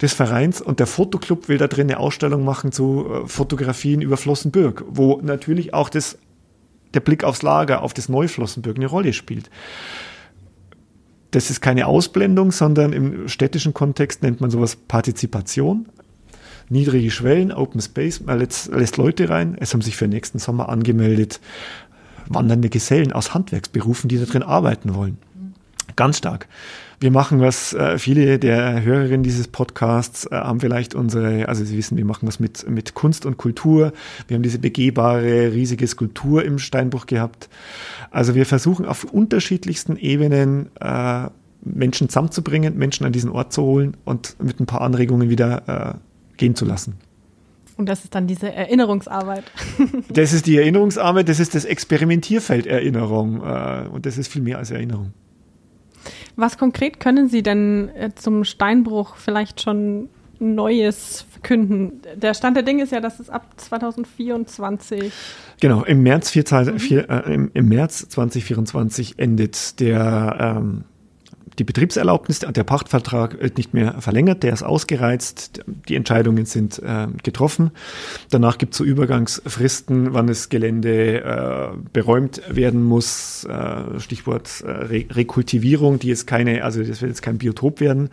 des Vereins und der Fotoclub will da drin eine Ausstellung machen zu äh, Fotografien über Flossenbürg, wo natürlich auch das, der Blick aufs Lager, auf das Neuflossenbürg eine Rolle spielt. Das ist keine Ausblendung, sondern im städtischen Kontext nennt man sowas Partizipation. Niedrige Schwellen, Open Space, man lässt, lässt Leute rein. Es haben sich für nächsten Sommer angemeldet wandernde Gesellen aus Handwerksberufen, die da drin arbeiten wollen. Ganz stark. Wir machen was, äh, viele der Hörerinnen dieses Podcasts äh, haben vielleicht unsere, also Sie wissen, wir machen was mit, mit Kunst und Kultur. Wir haben diese begehbare, riesige Skulptur im Steinbruch gehabt. Also wir versuchen auf unterschiedlichsten Ebenen äh, Menschen zusammenzubringen, Menschen an diesen Ort zu holen und mit ein paar Anregungen wieder äh, gehen zu lassen. Und das ist dann diese Erinnerungsarbeit. (laughs) das ist die Erinnerungsarbeit, das ist das Experimentierfeld Erinnerung. Äh, und das ist viel mehr als Erinnerung. Was konkret können Sie denn äh, zum Steinbruch vielleicht schon Neues verkünden? Der Stand der Dinge ist ja, dass es ab 2024. Genau, im März, vier, vier, äh, im, im, März 2024 endet der ähm, die Betriebserlaubnis, der Pachtvertrag wird nicht mehr verlängert, der ist ausgereizt, die Entscheidungen sind äh, getroffen. Danach gibt es so Übergangsfristen, wann das Gelände äh, beräumt werden muss. Äh, Stichwort äh, Re Rekultivierung, die ist keine, also das wird jetzt kein Biotop werden.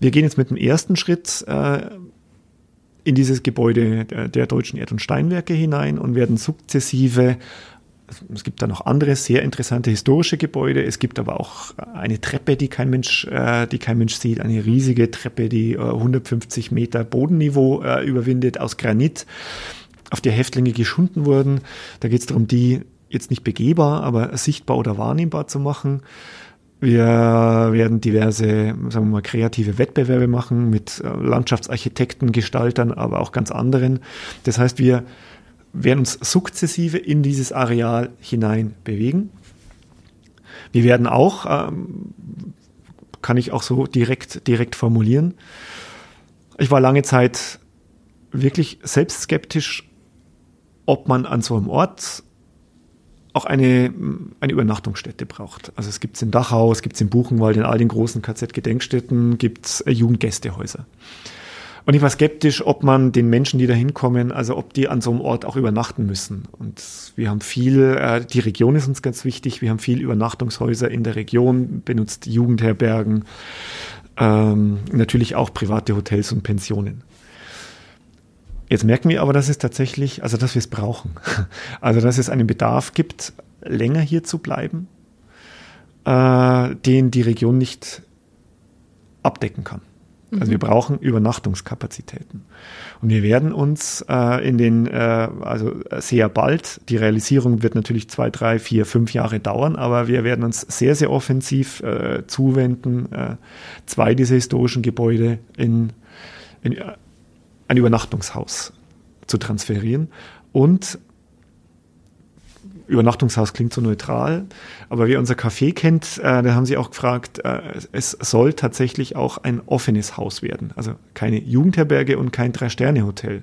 Wir gehen jetzt mit dem ersten Schritt äh, in dieses Gebäude der, der Deutschen Erd- und Steinwerke hinein und werden sukzessive es gibt da noch andere sehr interessante historische Gebäude. Es gibt aber auch eine Treppe, die kein Mensch, äh, die kein Mensch sieht. Eine riesige Treppe, die äh, 150 Meter Bodenniveau äh, überwindet aus Granit, auf der Häftlinge geschunden wurden. Da geht es darum, die jetzt nicht begehbar, aber sichtbar oder wahrnehmbar zu machen. Wir werden diverse, sagen wir mal, kreative Wettbewerbe machen mit äh, Landschaftsarchitekten, Gestaltern, aber auch ganz anderen. Das heißt, wir werden uns sukzessive in dieses Areal hinein bewegen. Wir werden auch, ähm, kann ich auch so direkt, direkt formulieren, ich war lange Zeit wirklich selbst skeptisch, ob man an so einem Ort auch eine, eine Übernachtungsstätte braucht. Also es gibt es in Dachau, es gibt es in Buchenwald, in all den großen KZ-Gedenkstätten gibt es Jugendgästehäuser. Und ich war skeptisch, ob man den Menschen, die da hinkommen, also ob die an so einem Ort auch übernachten müssen. Und wir haben viel, äh, die Region ist uns ganz wichtig, wir haben viel Übernachtungshäuser in der Region, benutzt Jugendherbergen, ähm, natürlich auch private Hotels und Pensionen. Jetzt merken wir aber, dass es tatsächlich, also dass wir es brauchen. (laughs) Also dass es einen Bedarf gibt, länger hier zu bleiben, äh, den die Region nicht abdecken kann. Also wir mhm. brauchen Übernachtungskapazitäten. Und wir werden uns äh, in den, äh, also sehr bald, die Realisierung wird natürlich zwei, drei, vier, fünf Jahre dauern, aber wir werden uns sehr, sehr offensiv äh, zuwenden, äh, zwei dieser historischen Gebäude in ein, ein Übernachtungshaus zu transferieren und Übernachtungshaus klingt so neutral, aber wer unser Café kennt, äh, da haben sie auch gefragt, äh, es soll tatsächlich auch ein offenes Haus werden. Also keine Jugendherberge und kein Drei-Sterne-Hotel,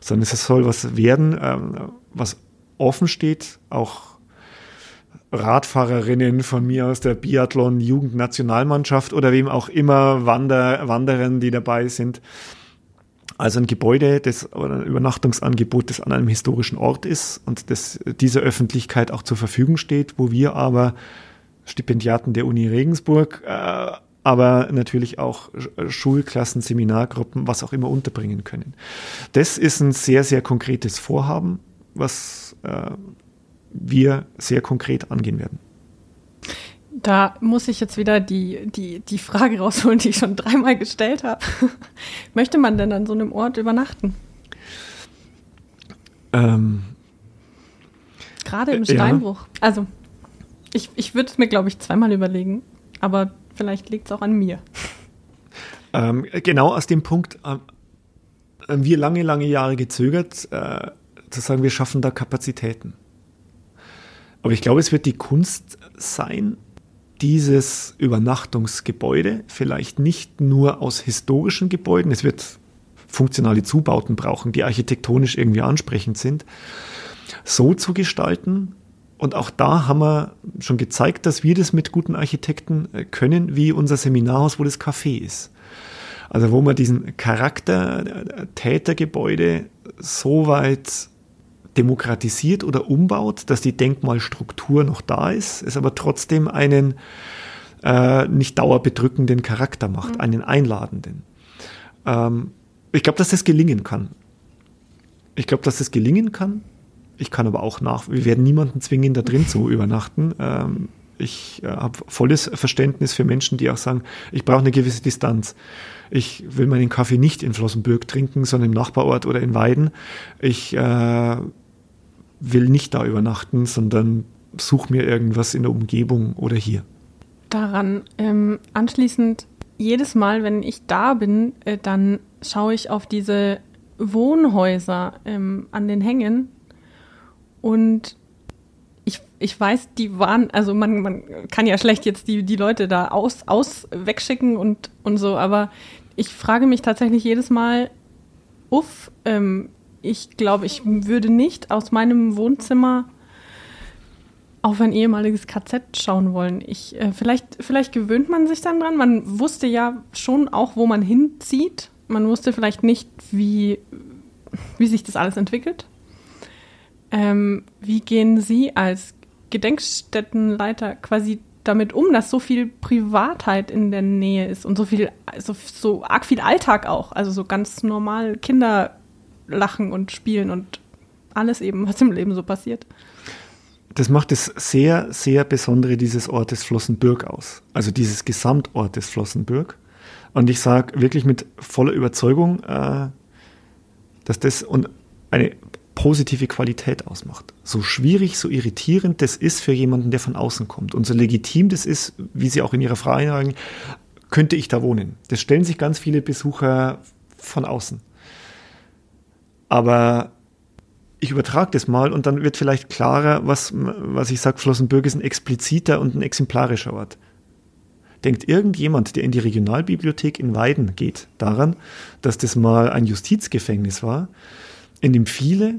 sondern es soll was werden, ähm, was offen steht, auch Radfahrerinnen von mir aus der Biathlon-Jugendnationalmannschaft oder wem auch immer, Wander, Wanderern, die dabei sind, also ein Gebäude das, oder ein Übernachtungsangebot, das an einem historischen Ort ist und das dieser Öffentlichkeit auch zur Verfügung steht, wo wir aber Stipendiaten der Uni Regensburg, äh, aber natürlich auch Schulklassen, Seminargruppen, was auch immer unterbringen können. Das ist ein sehr, sehr konkretes Vorhaben, was äh, wir sehr konkret angehen werden. Da muss ich jetzt wieder die, die, die Frage rausholen, die ich schon dreimal gestellt habe. (laughs) Möchte man denn an so einem Ort übernachten? Ähm, Gerade im Steinbruch. Ja. Also, ich, ich würde es mir, glaube ich, zweimal überlegen, aber vielleicht liegt es auch an mir. Ähm, genau aus dem Punkt äh, haben wir lange, lange Jahre gezögert, äh, zu sagen, wir schaffen da Kapazitäten. Aber ich glaube, es wird die Kunst sein, dieses Übernachtungsgebäude vielleicht nicht nur aus historischen Gebäuden, es wird funktionale Zubauten brauchen, die architektonisch irgendwie ansprechend sind, so zu gestalten. Und auch da haben wir schon gezeigt, dass wir das mit guten Architekten äh, können, wie unser Seminarhaus, wo das Café ist. Also wo man diesen Charakter Tätergebäude so weit demokratisiert oder umbaut, dass die Denkmalstruktur noch da ist, es aber trotzdem einen äh, nicht dauerbedrückenden Charakter macht, mhm. einen einladenden. Ähm, ich glaube, dass das gelingen kann. Ich glaube, dass das gelingen kann. Ich kann aber auch nach, wir werden niemanden zwingen, da drin zu (laughs) übernachten. Ähm, ich äh, habe volles Verständnis für Menschen, die auch sagen, ich brauche eine gewisse Distanz. Ich will meinen Kaffee nicht in Flossenbürg trinken, sondern im Nachbarort oder in Weiden. Ich äh, will nicht da übernachten, sondern such mir irgendwas in der Umgebung oder hier. Daran ähm, anschließend, jedes Mal, wenn ich da bin, äh, dann schaue ich auf diese Wohnhäuser ähm, an den Hängen und ich, ich weiß, die waren, also man, man kann ja schlecht jetzt die, die Leute da aus, aus wegschicken und, und so, aber ich frage mich tatsächlich jedes Mal, uff, ähm, ich glaube, ich würde nicht aus meinem Wohnzimmer auf ein ehemaliges KZ schauen wollen. Ich, äh, vielleicht, vielleicht gewöhnt man sich dann dran. Man wusste ja schon auch, wo man hinzieht. Man wusste vielleicht nicht, wie, wie sich das alles entwickelt. Ähm, wie gehen Sie als Gedenkstättenleiter quasi damit um, dass so viel Privatheit in der Nähe ist und so viel, so, so arg viel Alltag auch, also so ganz normal Kinder lachen und spielen und alles eben, was im Leben so passiert. Das macht das sehr, sehr Besondere dieses Ortes Flossenbürg aus. Also dieses Gesamtortes Flossenbürg. Und ich sage wirklich mit voller Überzeugung, äh, dass das und eine positive Qualität ausmacht. So schwierig, so irritierend das ist für jemanden, der von außen kommt. Und so legitim das ist, wie Sie auch in Ihrer Frage sagen, könnte ich da wohnen. Das stellen sich ganz viele Besucher von außen. Aber ich übertrage das mal und dann wird vielleicht klarer, was, was ich sage, Flossenbürg ist ein expliziter und ein exemplarischer Ort. Denkt irgendjemand, der in die Regionalbibliothek in Weiden geht, daran, dass das mal ein Justizgefängnis war, in dem viele,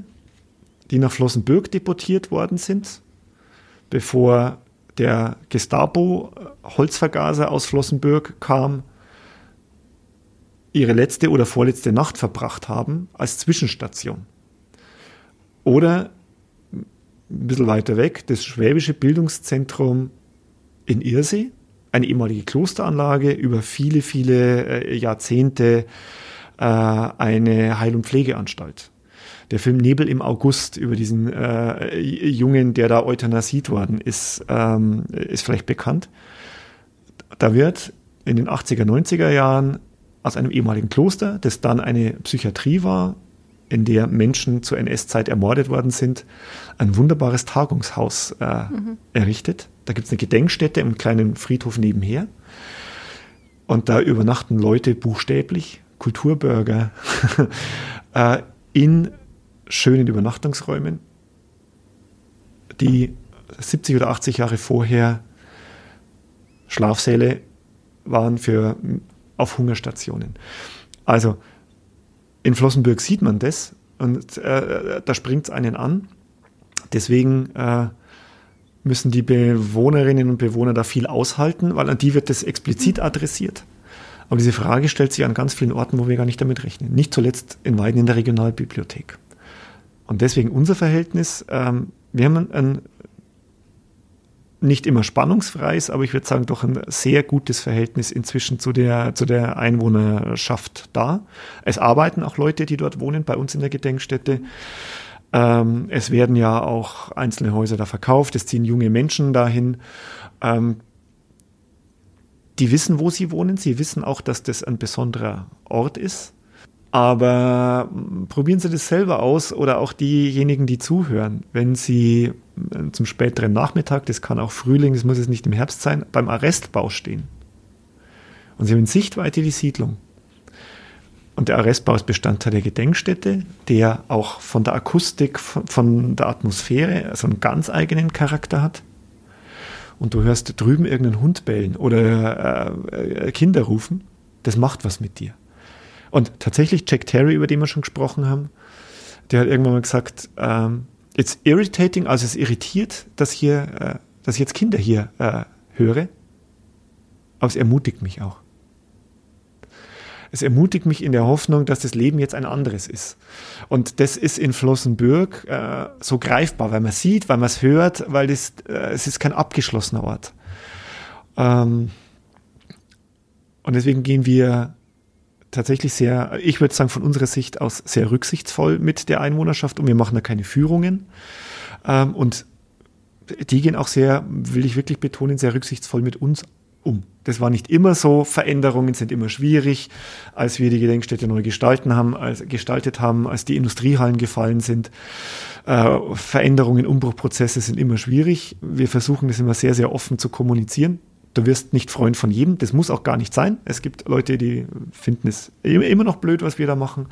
die nach Flossenbürg deportiert worden sind, bevor der Gestapo-Holzvergaser aus Flossenbürg kam, ihre letzte oder vorletzte Nacht verbracht haben als Zwischenstation. Oder ein bisschen weiter weg, das Schwäbische Bildungszentrum in Irsee, eine ehemalige Klosteranlage, über viele, viele äh, Jahrzehnte äh, eine Heil- und Pflegeanstalt. Der Film Nebel im August über diesen äh, Jungen, der da euthanasiert worden ist, ähm, ist vielleicht bekannt. Da wird in den 80er, 90er Jahren aus einem ehemaligen Kloster, das dann eine Psychiatrie war, in der Menschen zur NS-Zeit ermordet worden sind, ein wunderbares Tagungshaus äh, mhm. errichtet. Da gibt es eine Gedenkstätte im kleinen Friedhof nebenher. Und da übernachten Leute buchstäblich Kulturbürger (laughs) äh, in schönen Übernachtungsräumen, die 70 oder 80 Jahre vorher Schlafsäle waren für auf Hungerstationen. Also in Flossenbürg sieht man das und äh, da springt es einen an. Deswegen äh, müssen die Bewohnerinnen und Bewohner da viel aushalten, weil an die wird das explizit adressiert. Aber diese Frage stellt sich an ganz vielen Orten, wo wir gar nicht damit rechnen. Nicht zuletzt in Weiden in der Regionalbibliothek. Und deswegen unser Verhältnis, ähm, wir haben ein, ein nicht immer spannungsfreies, aber ich würde sagen, doch ein sehr gutes Verhältnis inzwischen zu der, zu der Einwohnerschaft da. Es arbeiten auch Leute, die dort wohnen, bei uns in der Gedenkstätte. Ähm, es werden ja auch einzelne Häuser da verkauft, es ziehen junge Menschen dahin. Ähm, die wissen, wo sie wohnen, sie wissen auch, dass das ein besonderer Ort ist. Aber probieren Sie das selber aus oder auch diejenigen, die zuhören, wenn Sie zum späteren Nachmittag, das kann auch Frühling, das muss jetzt nicht im Herbst sein, beim Arrestbau stehen. Und Sie haben in Sichtweite die Siedlung. Und der Arrestbau ist Bestandteil der Gedenkstätte, der auch von der Akustik, von, von der Atmosphäre so einen ganz eigenen Charakter hat. Und du hörst drüben irgendeinen Hund bellen oder äh, Kinder rufen, das macht was mit dir. Und tatsächlich Jack Terry, über den wir schon gesprochen haben, der hat irgendwann mal gesagt, ähm, it's irritating, also es irritiert, dass hier, äh, dass ich jetzt Kinder hier äh, höre, aber es ermutigt mich auch. Es ermutigt mich in der Hoffnung, dass das Leben jetzt ein anderes ist. Und das ist in Flossenbürg äh, so greifbar, weil man sieht, weil man es hört, weil das, äh, es ist kein abgeschlossener Ort. Ähm, und deswegen gehen wir tatsächlich sehr, ich würde sagen, von unserer Sicht aus sehr rücksichtsvoll mit der Einwohnerschaft und wir machen da keine Führungen. Ähm, und die gehen auch sehr, will ich wirklich betonen, sehr rücksichtsvoll mit uns um. Das war nicht immer so. Veränderungen sind immer schwierig. Als wir die Gedenkstätte neu gestalten haben, als, gestaltet haben, als die Industriehallen gefallen sind, äh, Veränderungen, Umbruchprozesse sind immer schwierig. Wir versuchen das immer sehr, sehr offen zu kommunizieren du wirst nicht Freund von jedem, das muss auch gar nicht sein. Es gibt Leute, die finden es immer noch blöd, was wir da machen.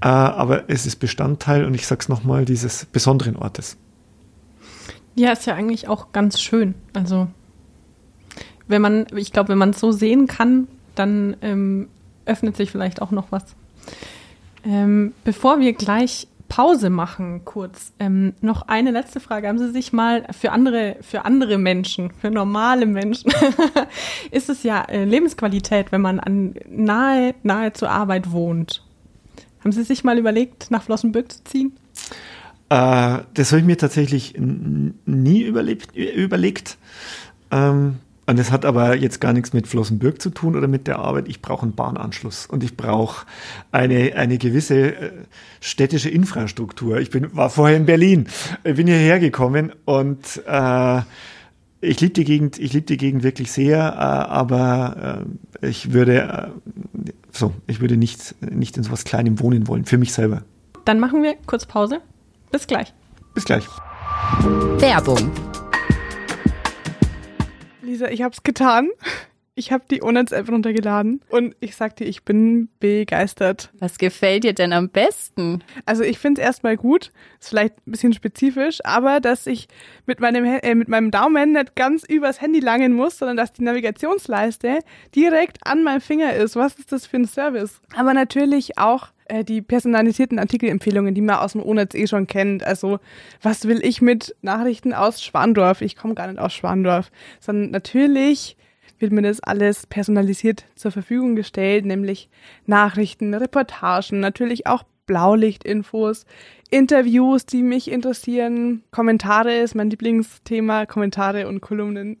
Äh, aber es ist Bestandteil, und ich sage es nochmal, dieses besonderen Ortes. Ja, ist ja eigentlich auch ganz schön. Also, wenn man, ich glaube, wenn man es so sehen kann, dann ähm, öffnet sich vielleicht auch noch was. Ähm, bevor wir gleich Pause machen, kurz. Ähm, noch eine letzte Frage. Haben Sie sich mal für andere, für andere Menschen, für normale Menschen, (laughs) ist es ja äh, Lebensqualität, wenn man an nahe, nahe zur Arbeit wohnt. Haben Sie sich mal überlegt, nach Flossenbürg zu ziehen? Äh, das habe ich mir tatsächlich nie überlebt, überlegt. Ähm, und es hat aber jetzt gar nichts mit Flossenbürg zu tun oder mit der Arbeit. Ich brauche einen Bahnanschluss und ich brauche eine, eine gewisse äh, städtische Infrastruktur. Ich bin, war vorher in Berlin, ich bin hierher gekommen und äh, ich liebe die Gegend, ich liebe die Gegend wirklich sehr, äh, aber äh, ich würde äh, so, ich würde nicht, nicht in so was Kleinem wohnen wollen, für mich selber. Dann machen wir kurz Pause. Bis gleich. Bis gleich. Werbung Lisa, ich hab's getan. Ich habe die Onets-App runtergeladen und ich sag dir, ich bin begeistert. Was gefällt dir denn am besten? Also ich finde es erstmal gut, ist vielleicht ein bisschen spezifisch, aber dass ich mit meinem, äh, mit meinem Daumen nicht ganz übers Handy langen muss, sondern dass die Navigationsleiste direkt an meinem Finger ist. Was ist das für ein Service? Aber natürlich auch äh, die personalisierten Artikelempfehlungen, die man aus dem ONETZ eh schon kennt. Also was will ich mit Nachrichten aus Schwandorf? Ich komme gar nicht aus Schwandorf, sondern natürlich wird mir das alles personalisiert zur Verfügung gestellt, nämlich Nachrichten, Reportagen, natürlich auch Blaulichtinfos, Interviews, die mich interessieren, Kommentare ist mein Lieblingsthema, Kommentare und Kolumnen.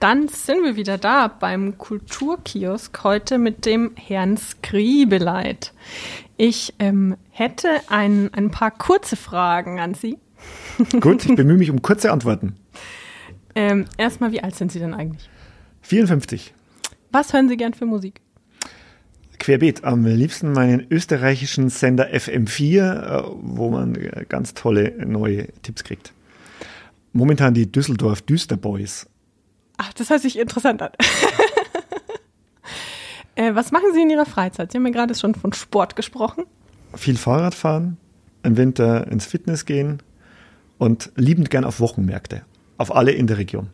Dann sind wir wieder da beim Kulturkiosk heute mit dem Herrn Skribeleit. Ich ähm, hätte ein, ein paar kurze Fragen an Sie. (laughs) Gut, ich bemühe mich um kurze Antworten. Ähm, erstmal, wie alt sind Sie denn eigentlich? 54. Was hören Sie gern für Musik? Querbeet, am liebsten meinen österreichischen Sender FM4, äh, wo man äh, ganz tolle neue Tipps kriegt. Momentan die Düsseldorf Düsterboys. Ach, das hört sich interessant an. (laughs) äh, was machen Sie in Ihrer Freizeit? Sie haben ja gerade schon von Sport gesprochen. Viel Fahrrad fahren, im Winter ins Fitness gehen und liebend gern auf Wochenmärkte. Auf alle in der Region.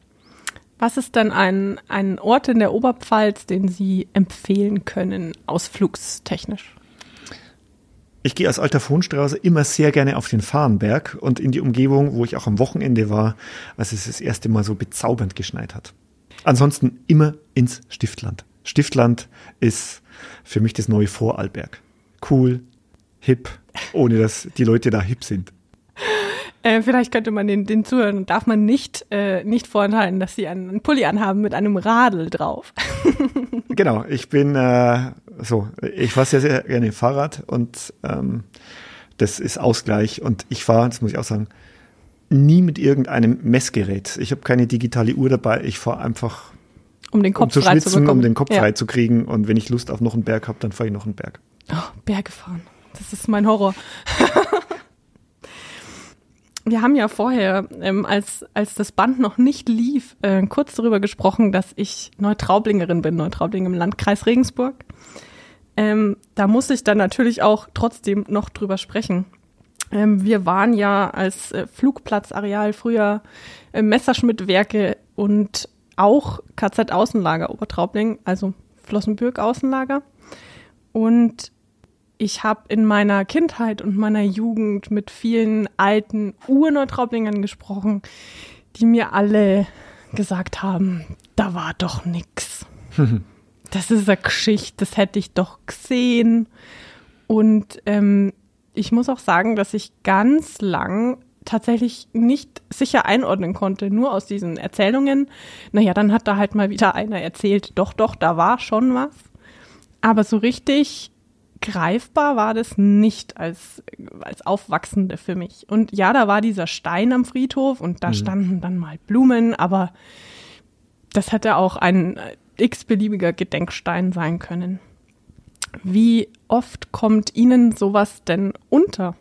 Was ist dann ein, ein Ort in der Oberpfalz, den Sie empfehlen können, ausflugstechnisch? Ich gehe als alter Fohnstrauße immer sehr gerne auf den Fahrenberg und in die Umgebung, wo ich auch am Wochenende war, als es das erste Mal so bezaubernd geschneit hat. Ansonsten immer ins Stiftland. Stiftland ist für mich das neue Vorarlberg. Cool, hip, ohne dass die Leute da hip sind. Äh, vielleicht könnte man den, den zuhören darf man nicht, äh, nicht vorenthalten, dass sie einen, einen Pulli anhaben mit einem Radl drauf. (laughs) genau, ich bin äh, so, ich fahre sehr, sehr gerne Fahrrad und ähm, das ist Ausgleich und ich fahre, das muss ich auch sagen, nie mit irgendeinem Messgerät. Ich habe keine digitale Uhr dabei, ich fahre einfach um den Kopf um zu schwitzen, um den Kopf Ja. frei zu kriegen und wenn ich Lust auf noch einen Berg habe, dann fahre ich noch einen Berg. Oh, Berge fahren. Das ist mein Horror. (laughs) Wir haben ja vorher, ähm, als, als das Band noch nicht lief, äh, kurz darüber gesprochen, dass ich Neutraublingerin bin, Neutraubling im Landkreis Regensburg. Ähm, da muss ich dann natürlich auch trotzdem noch drüber sprechen. Ähm, wir waren ja als äh, Flugplatzareal früher äh, Messerschmitt-Werke und auch KZ-Außenlager Obertraubling, also Flossenbürg-Außenlager. Und ich habe in meiner Kindheit und meiner Jugend mit vielen alten Urneutraublingern gesprochen, die mir alle gesagt haben, da war doch nix. (laughs) Das ist eine Geschichte, das hätte ich doch gesehen. Und ähm, ich muss auch sagen, dass ich ganz lang tatsächlich nicht sicher einordnen konnte, nur aus diesen Erzählungen. Naja, dann hat da halt mal wieder einer erzählt, doch, doch, da war schon was. Aber so richtig greifbar war das nicht als, als Aufwachsende für mich. Und ja, da war dieser Stein am Friedhof und da standen dann mal Blumen, aber das hätte auch ein x-beliebiger Gedenkstein sein können. Wie oft kommt Ihnen sowas denn unter?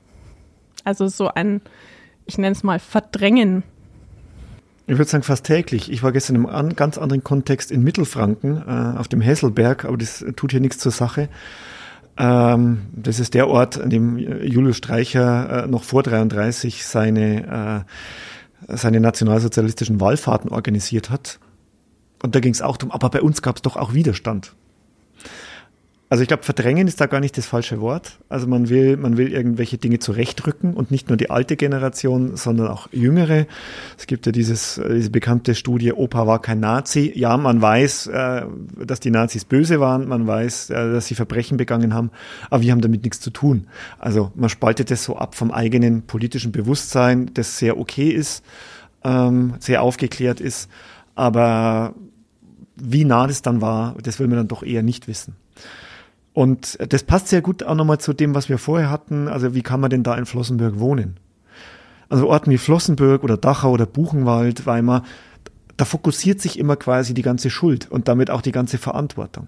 Also so ein, ich nenne es mal, Verdrängen. Ich würde sagen fast täglich. Ich war gestern im an, ganz anderen Kontext in Mittelfranken äh, auf dem Hesselberg, aber das tut hier nichts zur Sache. Ähm, das ist der Ort, an dem Julius Streicher äh, noch vor 33 seine, äh, seine nationalsozialistischen Wallfahrten organisiert hat. Und da ging es auch darum, aber bei uns gab es doch auch Widerstand. Also ich glaube, verdrängen ist da gar nicht das falsche Wort. Also man will, man will irgendwelche Dinge zurechtrücken und nicht nur die alte Generation, sondern auch jüngere. Es gibt ja dieses, äh, diese bekannte Studie, Opa war kein Nazi. Ja, man weiß, äh, dass die Nazis böse waren, man weiß, äh, dass sie Verbrechen begangen haben, aber wir haben damit nichts zu tun. Also man spaltet das so ab vom eigenen politischen Bewusstsein, das sehr okay ist, ähm, sehr aufgeklärt ist, aber wie nah das dann war, das will man dann doch eher nicht wissen. Und das passt sehr gut auch nochmal zu dem, was wir vorher hatten. Also wie kann man denn da in Flossenbürg wohnen? Also Orten wie Flossenbürg oder Dachau oder Buchenwald, Weimar, da fokussiert sich immer quasi die ganze Schuld und damit auch die ganze Verantwortung.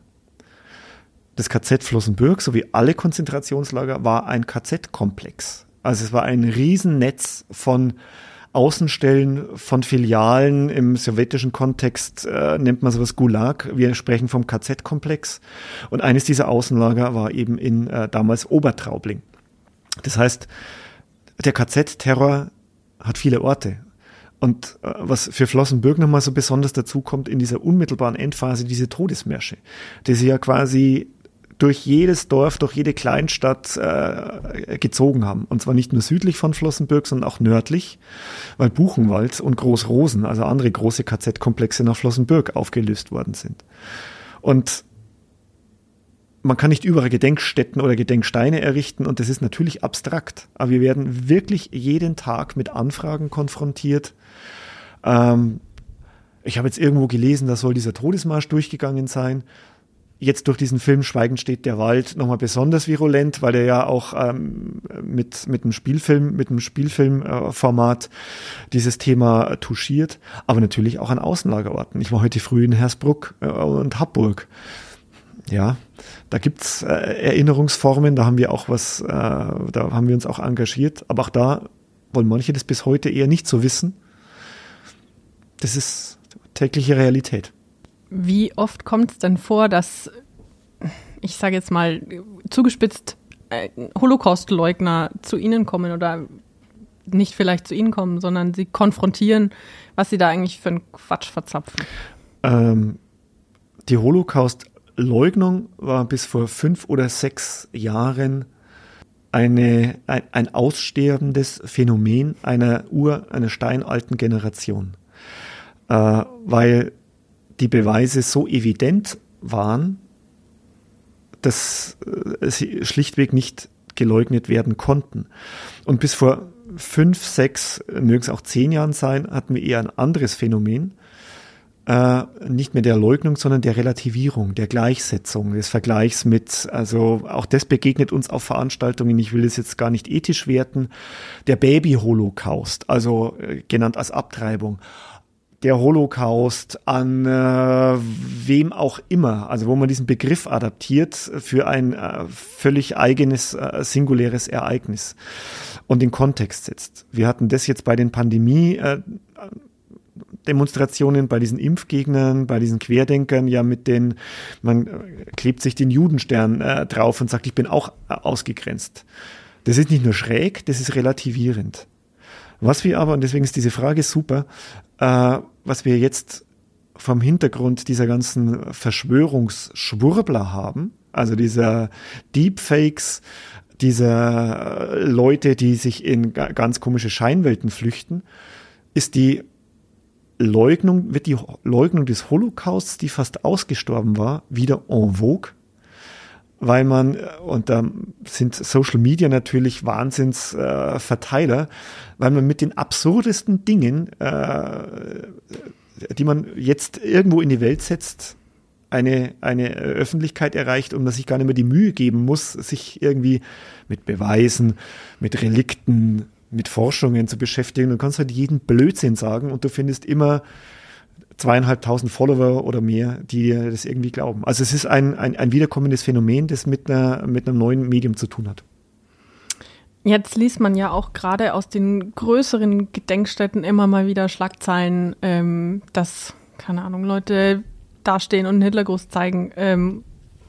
Das KZ Flossenbürg sowie alle Konzentrationslager war ein KZ-Komplex. Also es war ein Riesennetz von Außenstellen von Filialen im sowjetischen Kontext äh, nennt man sowas Gulag. Wir sprechen vom KZ-Komplex. Und eines dieser Außenlager war eben in äh, damals Obertraubling. Das heißt, der KZ-Terror hat viele Orte. Und äh, was für Flossenbürg nochmal so besonders dazu kommt, in dieser unmittelbaren Endphase diese Todesmärsche, die sie ja quasi durch jedes Dorf, durch jede Kleinstadt äh, gezogen haben. Und zwar nicht nur südlich von Flossenbürg, sondern auch nördlich, weil Buchenwald und Großrosen, also andere große KZ-Komplexe nach Flossenbürg aufgelöst worden sind. Und man kann nicht überall Gedenkstätten oder Gedenksteine errichten und das ist natürlich abstrakt. Aber wir werden wirklich jeden Tag mit Anfragen konfrontiert. Ähm, Ich habe jetzt irgendwo gelesen, da soll dieser Todesmarsch durchgegangen sein jetzt durch diesen Film Schweigen steht der Wald nochmal besonders virulent, weil er ja auch ähm, mit, mit einem Spielfilm, mit einem Spielfilmformat äh, dieses Thema touchiert, aber natürlich auch an Außenlagerorten. Ich war heute früh in Hersbruck äh, und Habburg. Ja, da gibt's äh, Erinnerungsformen, da haben wir auch was, äh, da haben wir uns auch engagiert, aber auch da wollen manche das bis heute eher nicht so wissen. Das ist tägliche Realität. Wie oft kommt es denn vor, dass, ich sage jetzt mal zugespitzt, äh, Holocaust-Leugner zu Ihnen kommen oder nicht vielleicht zu Ihnen kommen, sondern Sie konfrontieren, was Sie da eigentlich für einen Quatsch verzapfen? Ähm, die Holocaust-Leugnung war bis vor fünf oder sechs Jahren eine, ein, ein aussterbendes Phänomen einer ur, einer steinalten Generation. Äh, weil die Beweise so evident waren, dass äh, sie schlichtweg nicht geleugnet werden konnten. Und bis vor fünf, sechs, mögen es auch zehn Jahren sein, hatten wir eher ein anderes Phänomen. Äh, nicht mehr der Leugnung, sondern der Relativierung, der Gleichsetzung, des Vergleichs mit, also auch das begegnet uns auf Veranstaltungen, ich will das jetzt gar nicht ethisch werten, der Baby-Holocaust, also äh, genannt als Abtreibung der Holocaust, an äh, wem auch immer, also wo man diesen Begriff adaptiert für ein äh, völlig eigenes, äh, singuläres Ereignis und den Kontext setzt. Wir hatten das jetzt bei den Pandemie. Äh, Demonstrationen bei diesen Impfgegnern, bei diesen Querdenkern, ja mit den, man äh, klebt sich den Judenstern äh, drauf und sagt, ich bin auch äh, ausgegrenzt. Das ist nicht nur schräg, das ist relativierend. Was wir aber, und deswegen ist diese Frage super, äh, was wir jetzt vom Hintergrund dieser ganzen Verschwörungsschwurbler haben, also dieser Deepfakes, dieser Leute, die sich in ganz komische Scheinwelten flüchten, ist die Leugnung, wird die Leugnung des Holocausts, die fast ausgestorben war, wieder en vogue weil man, und da sind Social Media natürlich Wahnsinnsverteiler, äh, weil man mit den absurdesten Dingen, äh, die man jetzt irgendwo in die Welt setzt, eine, eine Öffentlichkeit erreicht und man sich gar nicht mehr die Mühe geben muss, sich irgendwie mit Beweisen, mit Relikten, mit Forschungen zu beschäftigen. Du kannst halt jeden Blödsinn sagen und du findest immer zweieinhalbtausend Follower oder mehr, die das irgendwie glauben. Also es ist ein, ein, ein wiederkommendes Phänomen, das mit, einer, mit einem neuen Medium zu tun hat. Jetzt liest man ja auch gerade aus den größeren Gedenkstätten immer mal wieder Schlagzeilen, ähm, dass, keine Ahnung, Leute dastehen und einen Hitlergruß zeigen. Ähm,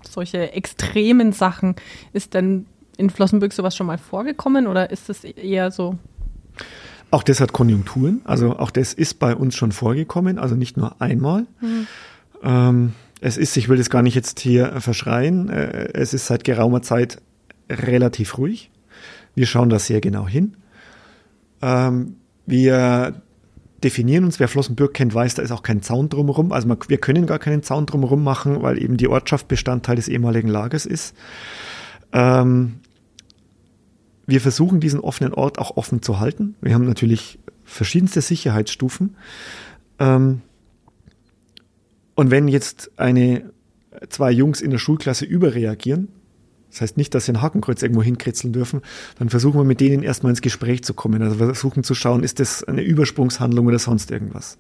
solche extremen Sachen. Ist denn in Flossenbürg sowas schon mal vorgekommen oder ist es eher so auch das hat Konjunkturen, also auch das ist bei uns schon vorgekommen, also nicht nur einmal. Mhm. Ähm, es ist, ich will das gar nicht jetzt hier verschreien, äh, es ist seit geraumer Zeit relativ ruhig. Wir schauen da sehr genau hin. Ähm, wir definieren uns, wer Flossenbürg kennt, weiß, da ist auch kein Zaun drumherum. Also man, wir können gar keinen Zaun drumherum machen, weil eben die Ortschaft Bestandteil des ehemaligen Lagers ist. Ähm, wir versuchen diesen offenen Ort auch offen zu halten. Wir haben natürlich verschiedenste Sicherheitsstufen. Ähm, und wenn jetzt eine, zwei Jungs in der Schulklasse überreagieren, das heißt nicht, dass sie ein Hakenkreuz irgendwo hinkritzeln dürfen, dann versuchen wir mit denen erstmal ins Gespräch zu kommen. Also versuchen zu schauen, ist das eine Übersprungshandlung oder sonst irgendwas.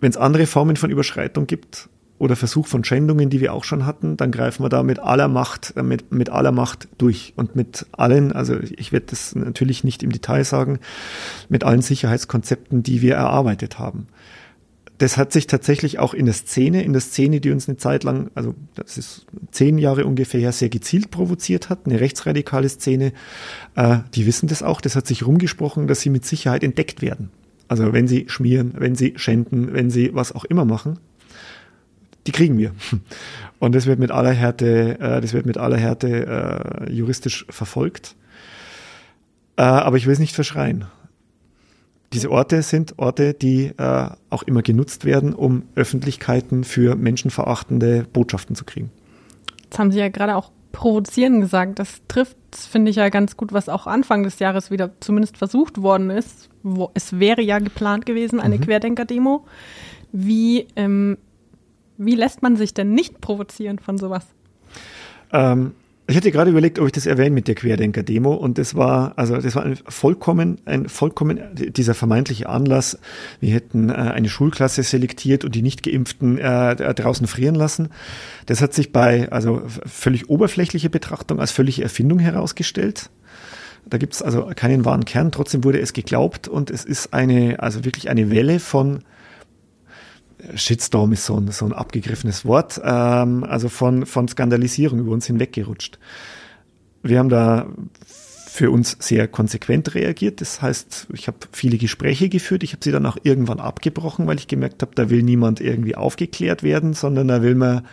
Wenn es andere Formen von Überschreitung gibt, oder Versuch von Schändungen, die wir auch schon hatten, dann greifen wir da mit aller Macht, äh, mit, mit aller Macht durch und mit allen, also ich werde das natürlich nicht im Detail sagen, mit allen Sicherheitskonzepten, die wir erarbeitet haben. Das hat sich tatsächlich auch in der Szene, in der Szene, die uns eine Zeit lang, also das ist zehn Jahre ungefähr sehr gezielt provoziert hat, eine rechtsradikale Szene, äh, die wissen das auch, das hat sich rumgesprochen, dass sie mit Sicherheit entdeckt werden. Also wenn sie schmieren, wenn sie schänden, wenn sie was auch immer machen, die kriegen wir. Und das wird mit aller Härte, äh, das wird mit aller Härte äh, juristisch verfolgt. Äh, aber ich will es nicht verschreien. Diese Orte sind Orte, die äh, auch immer genutzt werden, um Öffentlichkeiten für menschenverachtende Botschaften zu kriegen. Jetzt haben Sie ja gerade auch provozieren gesagt. Das trifft, finde ich ja ganz gut, was auch Anfang des Jahres wieder zumindest versucht worden ist. Wo, es wäre ja geplant gewesen, eine mhm. Querdenker-Demo. Wie, ähm, wie lässt man sich denn nicht provozieren von sowas? Ähm, ich hätte gerade überlegt, ob ich das erwähne mit der Querdenker-Demo und das war, also das war ein vollkommen, ein vollkommen, dieser vermeintliche Anlass. Wir hätten äh, eine Schulklasse selektiert und die nicht geimpften äh, draußen frieren lassen. Das hat sich bei, also völlig oberflächliche Betrachtung als völlige Erfindung herausgestellt. Da gibt's also keinen wahren Kern, trotzdem wurde es geglaubt und es ist eine, also wirklich eine Welle von Shitstorm ist so ein, so ein abgegriffenes Wort, ähm, also von, von Skandalisierung über uns hinweggerutscht. Wir haben da für uns sehr konsequent reagiert. Das heißt, ich habe viele Gespräche geführt. Ich habe sie dann auch irgendwann abgebrochen, weil ich gemerkt habe, da will niemand irgendwie aufgeklärt werden, sondern da will man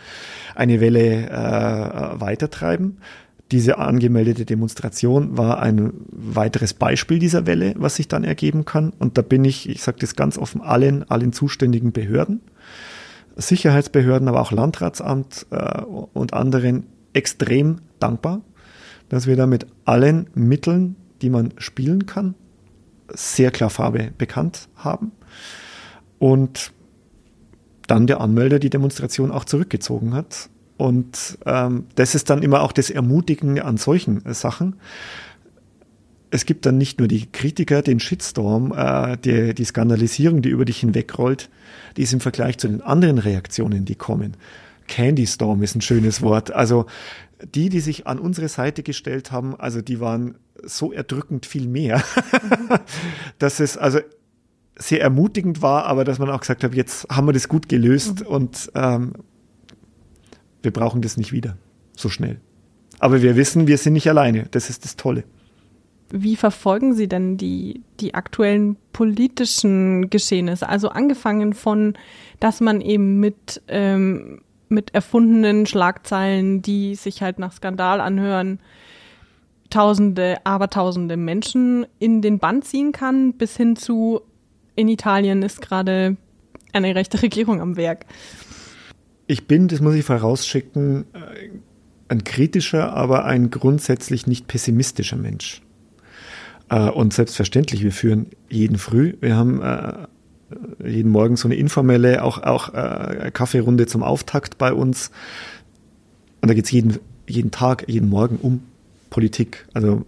eine Welle äh, weitertreiben. Diese angemeldete Demonstration war ein weiteres Beispiel dieser Welle, was sich dann ergeben kann. Und da bin ich, ich sage das ganz offen, allen, allen zuständigen Behörden, Sicherheitsbehörden, aber auch Landratsamt äh, und anderen extrem dankbar, dass wir da mit allen Mitteln, die man spielen kann, sehr klar Farbe bekannt haben. Und dann der Anmelder die Demonstration auch zurückgezogen hat und ähm, das ist dann immer auch das Ermutigende an solchen äh, Sachen. Es gibt dann nicht nur die Kritiker, den Shitstorm, äh, die, die Skandalisierung, die über dich hinwegrollt, die ist im Vergleich zu den anderen Reaktionen, die kommen. Candy Storm ist ein schönes Wort. Also die, die sich an unsere Seite gestellt haben, also die waren so erdrückend viel mehr, (laughs) dass es also sehr ermutigend war, aber dass man auch gesagt hat, jetzt haben wir das gut gelöst mhm. und ähm, wir brauchen das nicht wieder so schnell. Aber wir wissen, wir sind nicht alleine. Das ist das Tolle. Wie verfolgen Sie denn die, die aktuellen politischen Geschehnisse? Also angefangen von, dass man eben mit, ähm, mit erfundenen Schlagzeilen, die sich halt nach Skandal anhören, Tausende, Abertausende Menschen in den Bann ziehen kann, bis hin zu, in Italien ist gerade eine rechte Regierung am Werk ich bin, das muss ich vorausschicken, äh, ein kritischer, aber ein grundsätzlich nicht pessimistischer Mensch. Äh, und selbstverständlich, wir führen jeden früh. Wir haben äh, jeden Morgen so eine informelle, auch, auch Kaffeerunde zum Auftakt bei uns. Und da geht es jeden, jeden Tag, jeden Morgen um Politik. Also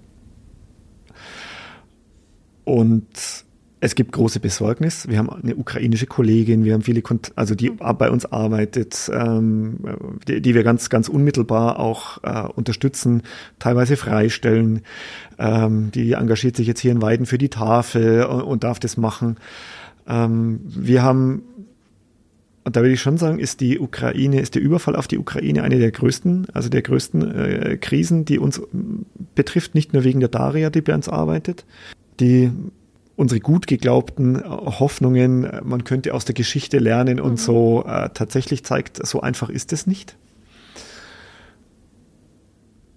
und es gibt große Besorgnis. Wir haben eine ukrainische Kollegin, wir haben viele, Kont also die mhm. bei uns arbeitet, ähm, die, die, wir ganz, ganz unmittelbar auch äh, unterstützen, teilweise freistellen. Ähm, die engagiert sich jetzt hier in Weiden für die Tafel und, und darf das machen. Ähm, wir haben und da würde ich schon sagen, ist die Ukraine, ist der Überfall auf die Ukraine eine der größten, also der größten äh, Krisen, die uns betrifft, nicht nur wegen der Daria, die bei uns arbeitet. Die unsere gut geglaubten äh, Hoffnungen, man könnte aus der Geschichte lernen und mhm. so äh, tatsächlich zeigt, so einfach ist es nicht.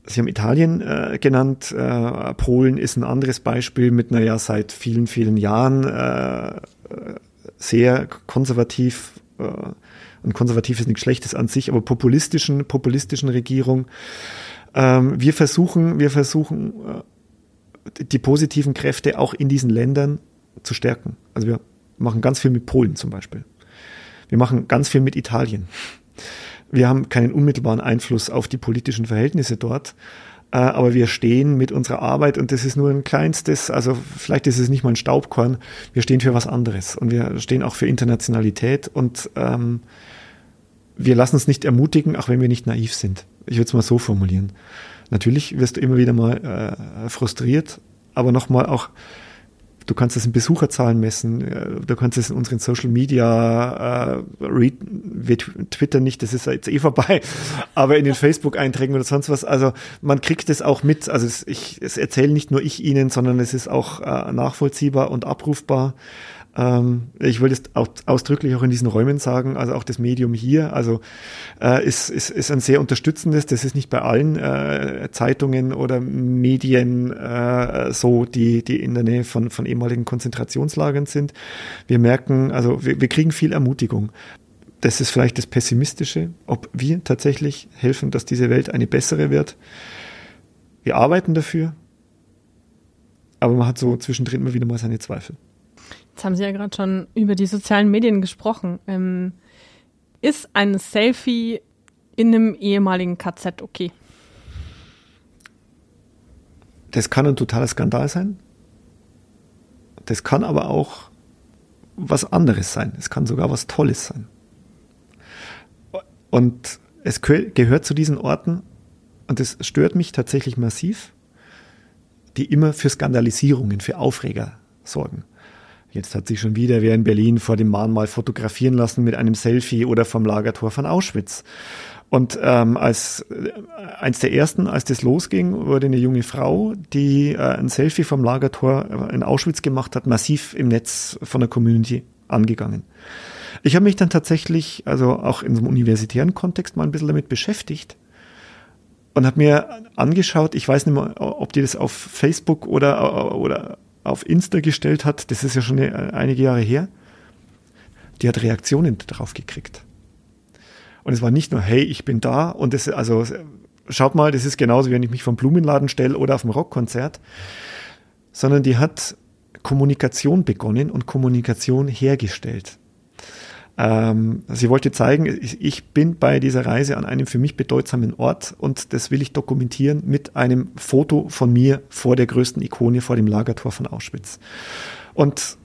Sie haben Italien äh, genannt, äh, Polen ist ein anderes Beispiel mit einer ja seit vielen, vielen Jahren äh, sehr konservativ, äh, und konservativ ist nichts Schlechtes an sich, aber populistischen, populistischen Regierung. Ähm, wir versuchen, wir versuchen die positiven Kräfte auch in diesen Ländern zu stärken. Also wir machen ganz viel mit Polen zum Beispiel. Wir machen ganz viel mit Italien. Wir haben keinen unmittelbaren Einfluss auf die politischen Verhältnisse dort, äh, aber wir stehen mit unserer Arbeit und das ist nur ein kleinstes, also vielleicht ist es nicht mal ein Staubkorn, wir stehen für was anderes und wir stehen auch für Internationalität und ähm, wir lassen uns nicht ermutigen, auch wenn wir nicht naiv sind. Ich würde es mal so formulieren. Natürlich wirst du immer wieder mal äh, frustriert, aber nochmal auch, du kannst es in Besucherzahlen messen, äh, du kannst es in unseren Social Media, äh, Twitter nicht, das ist jetzt eh vorbei, (laughs) aber in den Facebook-Einträgen oder sonst was, also man kriegt es auch mit, also es, ich, es erzähle nicht nur ich Ihnen, sondern es ist auch äh, nachvollziehbar und abrufbar. Ähm, ich will das auch ausdrücklich auch in diesen Räumen sagen, also auch das Medium hier, also äh, ist, ist, ist ein sehr unterstützendes, das ist nicht bei allen äh, Zeitungen oder Medien äh, so, die, die in der Nähe von, von ehemaligen Konzentrationslagern sind. Wir merken, also wir, wir kriegen viel Ermutigung. das ist vielleicht das Pessimistische, ob wir tatsächlich helfen, dass diese Welt eine bessere wird. Wir arbeiten dafür, aber man hat so zwischendrin immer wieder mal seine Zweifel. Jetzt haben Sie ja gerade schon über die sozialen Medien gesprochen. Ähm, ist ein Selfie in einem ehemaligen KZ okay? Das kann ein totaler Skandal sein. Das kann aber auch was anderes sein. Es kann sogar was Tolles sein. Und es gehört zu diesen Orten, und es stört mich tatsächlich massiv, die immer für Skandalisierungen, für Aufreger sorgen. Jetzt hat sich schon wieder wer in Berlin vor dem Mahnmal fotografieren lassen mit einem Selfie oder vom Lagertor von Auschwitz. Und ähm, als äh, eins der ersten, als das losging, wurde eine junge Frau, die äh, ein Selfie vom Lagertor in Auschwitz gemacht hat, massiv im Netz von der Community angegangen. Ich habe mich dann tatsächlich, also auch in so einem universitären Kontext, mal ein bisschen damit beschäftigt und habe mir angeschaut, ich weiß nicht mehr, ob die das auf Facebook oder, oder auf Insta gestellt hat, das ist ja schon einige Jahre her, die hat Reaktionen darauf gekriegt. Und es war nicht nur, hey, ich bin da und das, also schaut mal, das ist genauso, wenn ich mich vom Blumenladen stelle oder auf dem Rockkonzert, sondern die hat Kommunikation begonnen und Kommunikation hergestellt. Ähm, sie wollte zeigen, ich bin bei dieser Reise an einem für mich bedeutsamen Ort und das will ich dokumentieren mit einem Foto von mir vor der größten Ikone, vor dem Lagertor von Auschwitz. Und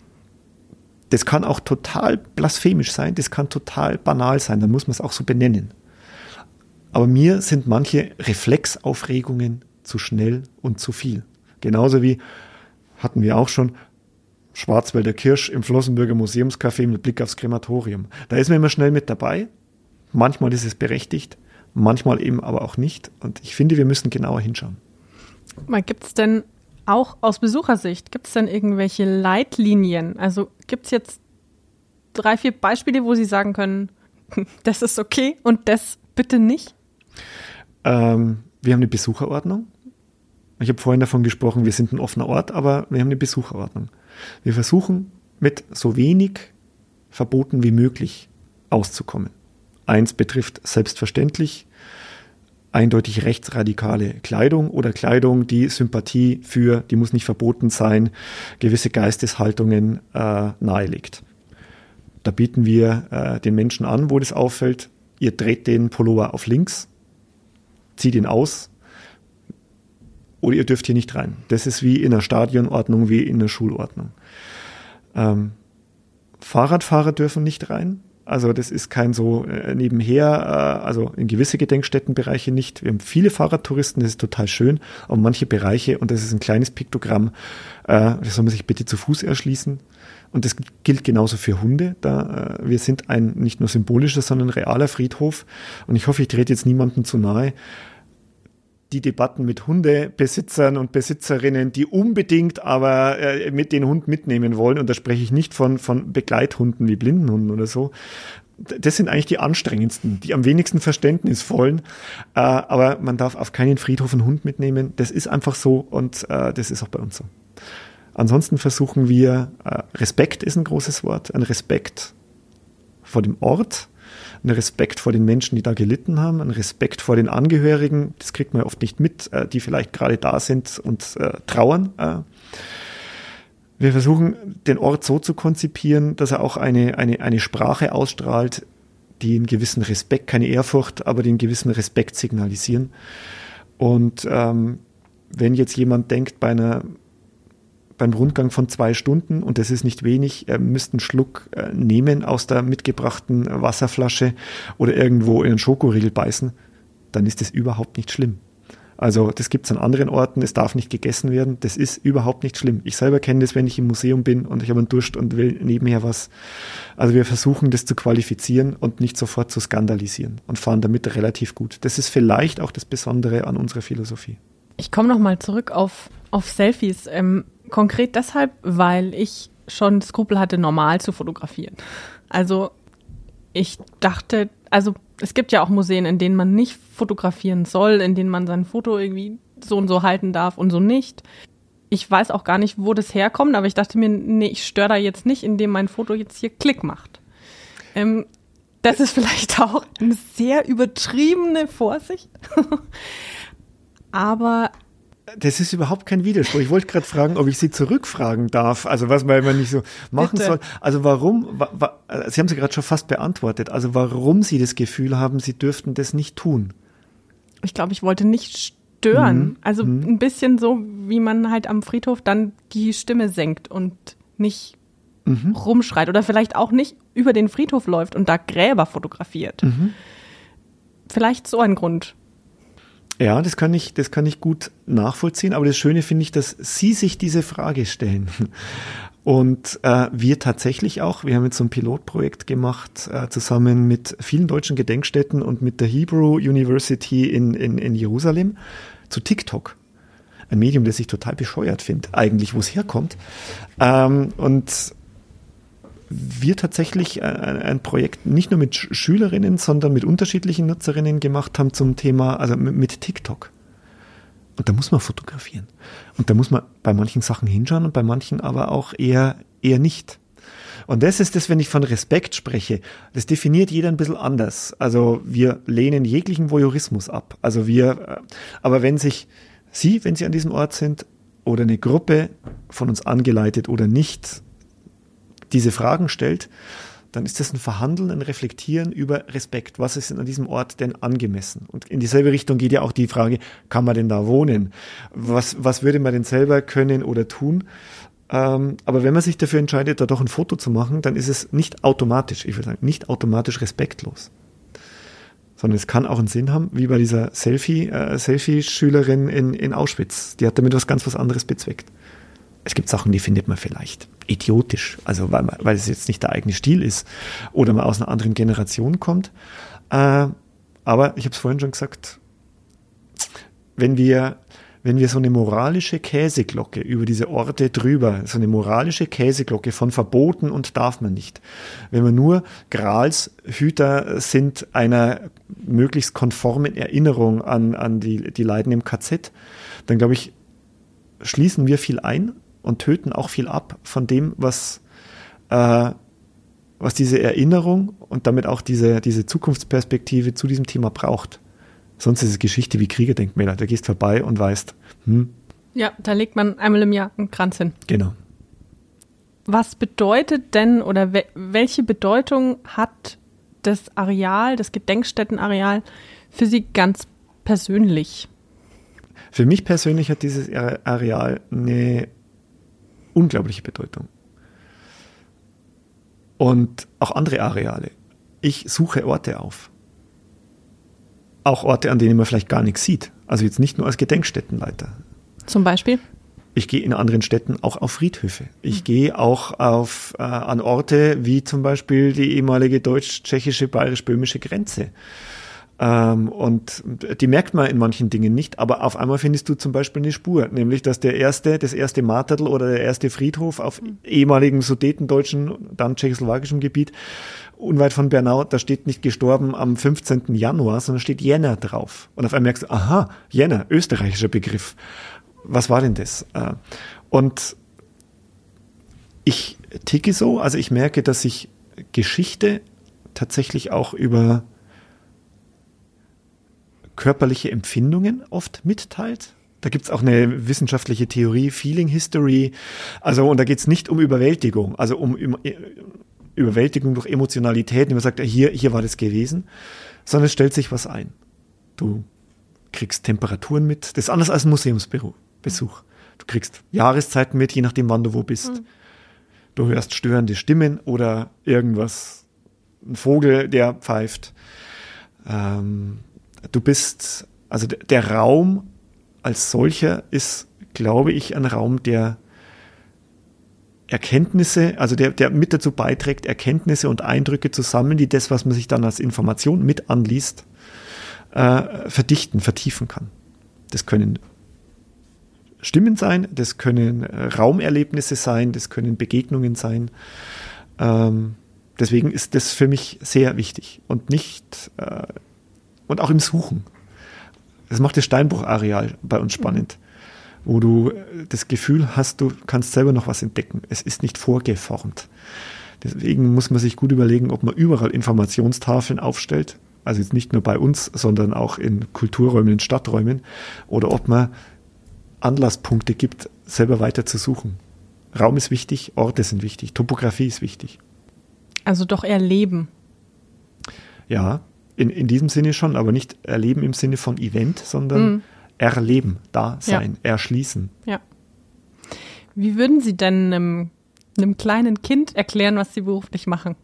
das kann auch total blasphemisch sein, das kann total banal sein, dann muss man es auch so benennen. Aber mir sind manche Reflexaufregungen zu schnell und zu viel. Genauso wie hatten wir auch schon Schwarzwälder Kirsch im Flossenbürger Museumscafé mit Blick aufs Krematorium. Da ist man immer schnell mit dabei. Manchmal ist es berechtigt, manchmal eben aber auch nicht. Und ich finde, wir müssen genauer hinschauen. Gibt es denn auch aus Besuchersicht, gibt es denn irgendwelche Leitlinien? Also gibt es jetzt drei, vier Beispiele, wo Sie sagen können, (laughs) das ist okay und das bitte nicht? Ähm, wir haben eine Besucherordnung. Ich habe vorhin davon gesprochen, wir sind ein offener Ort, aber wir haben eine Besucherordnung. Wir versuchen mit so wenig Verboten wie möglich auszukommen. Eins betrifft selbstverständlich eindeutig rechtsradikale Kleidung oder Kleidung, die Sympathie für, die muss nicht verboten sein, gewisse Geisteshaltungen äh, nahelegt. Da bieten wir äh, den Menschen an, wo das auffällt, ihr dreht den Pullover auf links, zieht ihn aus, oder ihr dürft hier nicht rein. Das ist wie in der Stadionordnung, wie in der Schulordnung. Ähm, Fahrradfahrer dürfen nicht rein. Also das ist kein so äh, nebenher, äh, also in gewisse Gedenkstättenbereiche nicht. Wir haben viele Fahrradtouristen, das ist total schön, aber manche Bereiche, und das ist ein kleines Piktogramm, äh, das soll man sich bitte zu Fuß erschließen. Und das gilt genauso für Hunde. Da, äh, wir sind ein nicht nur symbolischer, sondern realer Friedhof. Und ich hoffe, ich trete jetzt niemandem zu nahe die Debatten mit Hundebesitzern und Besitzerinnen, die unbedingt aber äh, mit den Hund mitnehmen wollen. Und da spreche ich nicht von, von Begleithunden wie Blindenhunden oder so. Das sind eigentlich die anstrengendsten, die am wenigsten verständnisvollen. Äh, aber man darf auf keinen Friedhof einen Hund mitnehmen. Das ist einfach so und äh, das ist auch bei uns so. Ansonsten versuchen wir, äh, Respekt ist ein großes Wort, ein Respekt vor dem Ort, ein Respekt vor den Menschen, die da gelitten haben, ein Respekt vor den Angehörigen, das kriegt man oft nicht mit, äh, die vielleicht gerade da sind und äh, trauern. Äh. Wir versuchen, den Ort so zu konzipieren, dass er auch eine, eine, eine Sprache ausstrahlt, die einen gewissen Respekt, keine Ehrfurcht, aber den gewissen Respekt signalisieren. Und ähm, wenn jetzt jemand denkt, bei einer beim Rundgang von zwei Stunden, und das ist nicht wenig, er müsste einen Schluck äh, nehmen aus der mitgebrachten Wasserflasche oder irgendwo in einen Schokoriegel beißen, dann ist das überhaupt nicht schlimm. Also das gibt es an anderen Orten, es darf nicht gegessen werden, das ist überhaupt nicht schlimm. Ich selber kenne das, wenn ich im Museum bin und ich habe einen Durst und will nebenher was. Also wir versuchen das zu qualifizieren und nicht sofort zu skandalisieren und fahren damit relativ gut. Das ist vielleicht auch das Besondere an unserer Philosophie. Ich komme nochmal zurück auf, auf Selfies. Ähm, Konkret deshalb, weil ich schon Skrupel hatte, normal zu fotografieren. Also ich dachte, also es gibt ja auch Museen, in denen man nicht fotografieren soll, in denen man sein Foto irgendwie so und so halten darf und so nicht. Ich weiß auch gar nicht, wo das herkommt, aber ich dachte mir, nee, ich störe da jetzt nicht, indem mein Foto jetzt hier Klick macht. Ähm, das ist vielleicht (laughs) auch eine sehr übertriebene Vorsicht. (laughs) Aber das ist überhaupt kein Widerspruch. Ich wollte gerade fragen, ob ich Sie zurückfragen darf. Also was man immer nicht so machen Bitte. soll. Also warum, wa, wa, Sie haben sie gerade schon fast beantwortet. Also warum Sie das Gefühl haben, Sie dürften das nicht tun. ich glaube, ich wollte nicht stören. Mhm. Also Mhm. ein bisschen so, wie man halt am Friedhof dann die Stimme senkt und nicht Mhm. rumschreit oder vielleicht auch nicht über den Friedhof läuft und da Gräber fotografiert. Mhm. Vielleicht so ein Grund. Ja, das kann ich, das kann ich gut nachvollziehen. Aber das Schöne finde ich, dass Sie sich diese Frage stellen. Und äh, wir tatsächlich auch, wir haben jetzt so ein Pilotprojekt gemacht, äh, zusammen mit vielen deutschen Gedenkstätten und mit der Hebrew University in, in, in Jerusalem zu TikTok. Ein Medium, das ich total bescheuert finde, eigentlich, wo es herkommt. Ähm, und wir tatsächlich äh, ein Projekt nicht nur mit Sch- Schülerinnen, sondern mit unterschiedlichen Nutzerinnen gemacht haben zum Thema, also mit, mit TikTok. Und da muss man fotografieren. Und da muss man bei manchen Sachen hinschauen und bei manchen aber auch eher, eher nicht. Und das ist das, wenn ich von Respekt spreche. Das definiert jeder ein bisschen anders. Also wir lehnen jeglichen Voyeurismus ab. Also wir, äh, aber wenn sich Sie, wenn Sie an diesem Ort sind, oder eine Gruppe von uns angeleitet oder nicht, diese Fragen stellt, dann ist das ein Verhandeln, ein Reflektieren über Respekt. Was ist an diesem Ort denn angemessen? Und in dieselbe Richtung geht ja auch die Frage, kann man denn da wohnen? Was, was würde man denn selber können oder tun? Ähm, aber wenn man sich dafür entscheidet, da doch ein Foto zu machen, dann ist es nicht automatisch, ich würde sagen, nicht automatisch respektlos. Sondern es kann auch einen Sinn haben, wie bei dieser Selfie, äh, Selfie-Schülerin in, in Auschwitz. Die hat damit was ganz was anderes bezweckt es gibt Sachen, die findet man vielleicht idiotisch, also weil, weil es jetzt nicht der eigene Stil ist oder man aus einer anderen Generation kommt. Äh, aber ich habe es vorhin schon gesagt, wenn wir, wenn wir so eine moralische Käseglocke über diese Orte drüber, so eine moralische Käseglocke von verboten und darf man nicht, wenn wir nur Gralshüter sind einer möglichst konformen Erinnerung an, an die, die Leiden im KZ, dann glaube ich, schließen wir viel ein und töten auch viel ab von dem, was, äh, was diese Erinnerung und damit auch diese, diese Zukunftsperspektive zu diesem Thema braucht. Sonst ist es Geschichte wie Kriegerdenkmäler. Da gehst vorbei und weißt, hm, Ja, da legt man einmal im Jahr einen Kranz hin. genau. Was bedeutet denn oder we welche Bedeutung hat das Areal, das Gedenkstättenareal für Sie ganz persönlich? Für mich persönlich hat dieses Are- Areal eine unglaubliche Bedeutung. Und auch andere Areale. Ich suche Orte auf. Auch Orte, an denen man vielleicht gar nichts sieht. Also jetzt nicht nur als Gedenkstättenleiter. Zum Beispiel? Ich gehe in anderen Städten auch auf Friedhöfe. Ich gehe auch auf, äh, an Orte wie zum Beispiel die ehemalige deutsch-tschechische, bayerisch-böhmische Grenze. Ähm, und die merkt man in manchen Dingen nicht, aber auf einmal findest du zum Beispiel eine Spur, nämlich dass der erste, das erste Martertl oder der erste Friedhof auf ehemaligen sudetendeutschen, dann tschechoslowakischem Gebiet, unweit von Bernau, da steht nicht gestorben am 15. Januar, sondern steht Jänner drauf. Und auf einmal merkst du, aha, Jänner, österreichischer Begriff. Was war denn das? Äh, Und ich ticke so, also ich merke, dass sich Geschichte tatsächlich auch über körperliche Empfindungen oft mitteilt. Da gibt's auch eine wissenschaftliche Theorie, Feeling History. Also, und da geht's nicht um Überwältigung, also um Ü- Überwältigung durch Emotionalität, man sagt, hier, hier war das gewesen, sondern es stellt sich was ein. Du kriegst Temperaturen mit. Das ist anders als ein Museumsbesuch. Du kriegst Jahreszeiten mit, je nachdem, wann du wo bist. Du hörst störende Stimmen oder irgendwas, ein Vogel, der pfeift. Ähm, du bist, also der Raum als solcher ist, glaube ich, ein Raum, der Erkenntnisse, also der, der mit dazu beiträgt, Erkenntnisse und Eindrücke zu sammeln, die das, was man sich dann als Information mit anliest, äh, verdichten, vertiefen kann. Das können Stimmen sein, das können äh, Raumerlebnisse sein, das können Begegnungen sein. Ähm, deswegen ist das für mich sehr wichtig und nicht äh, und auch im Suchen. Das macht das Steinbruchareal bei uns spannend, wo du äh, das Gefühl hast, du kannst selber noch was entdecken. Es ist nicht vorgeformt. Deswegen muss man sich gut überlegen, ob man überall Informationstafeln aufstellt. Also jetzt nicht nur bei uns, sondern auch in Kulturräumen, in Stadträumen. Oder ob man Anlasspunkte gibt, selber weiter zu suchen. Raum ist wichtig, Orte sind wichtig, Topografie ist wichtig. Also doch erleben. Ja, in, in diesem Sinne schon, aber nicht erleben im Sinne von Event, sondern mhm. erleben, da sein, ja. erschließen. Ja. Wie würden Sie denn einem, einem kleinen Kind erklären, was Sie beruflich machen?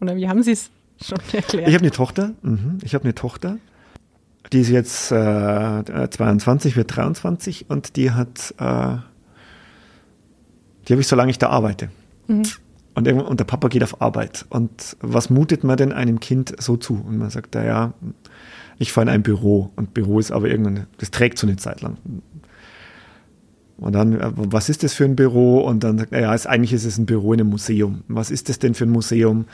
Oder wie haben Sie es schon (laughs) erklärt? Ich habe eine Tochter. Mhm. Ich habe eine Tochter. Die ist jetzt äh, 22, wird 23 und die hat, äh, die habe ich, solange ich da arbeite. Mhm. Und, und der Papa geht auf Arbeit. Und was mutet man denn einem Kind so zu? Und man sagt, ja, ich fahre in ein Büro. Und Büro ist aber irgendeine, das trägt so eine Zeit lang. Und dann, äh, was ist das für ein Büro? Und dann sagt er, ja, eigentlich ist es ein Büro in einem Museum. Was ist das denn für ein Museum?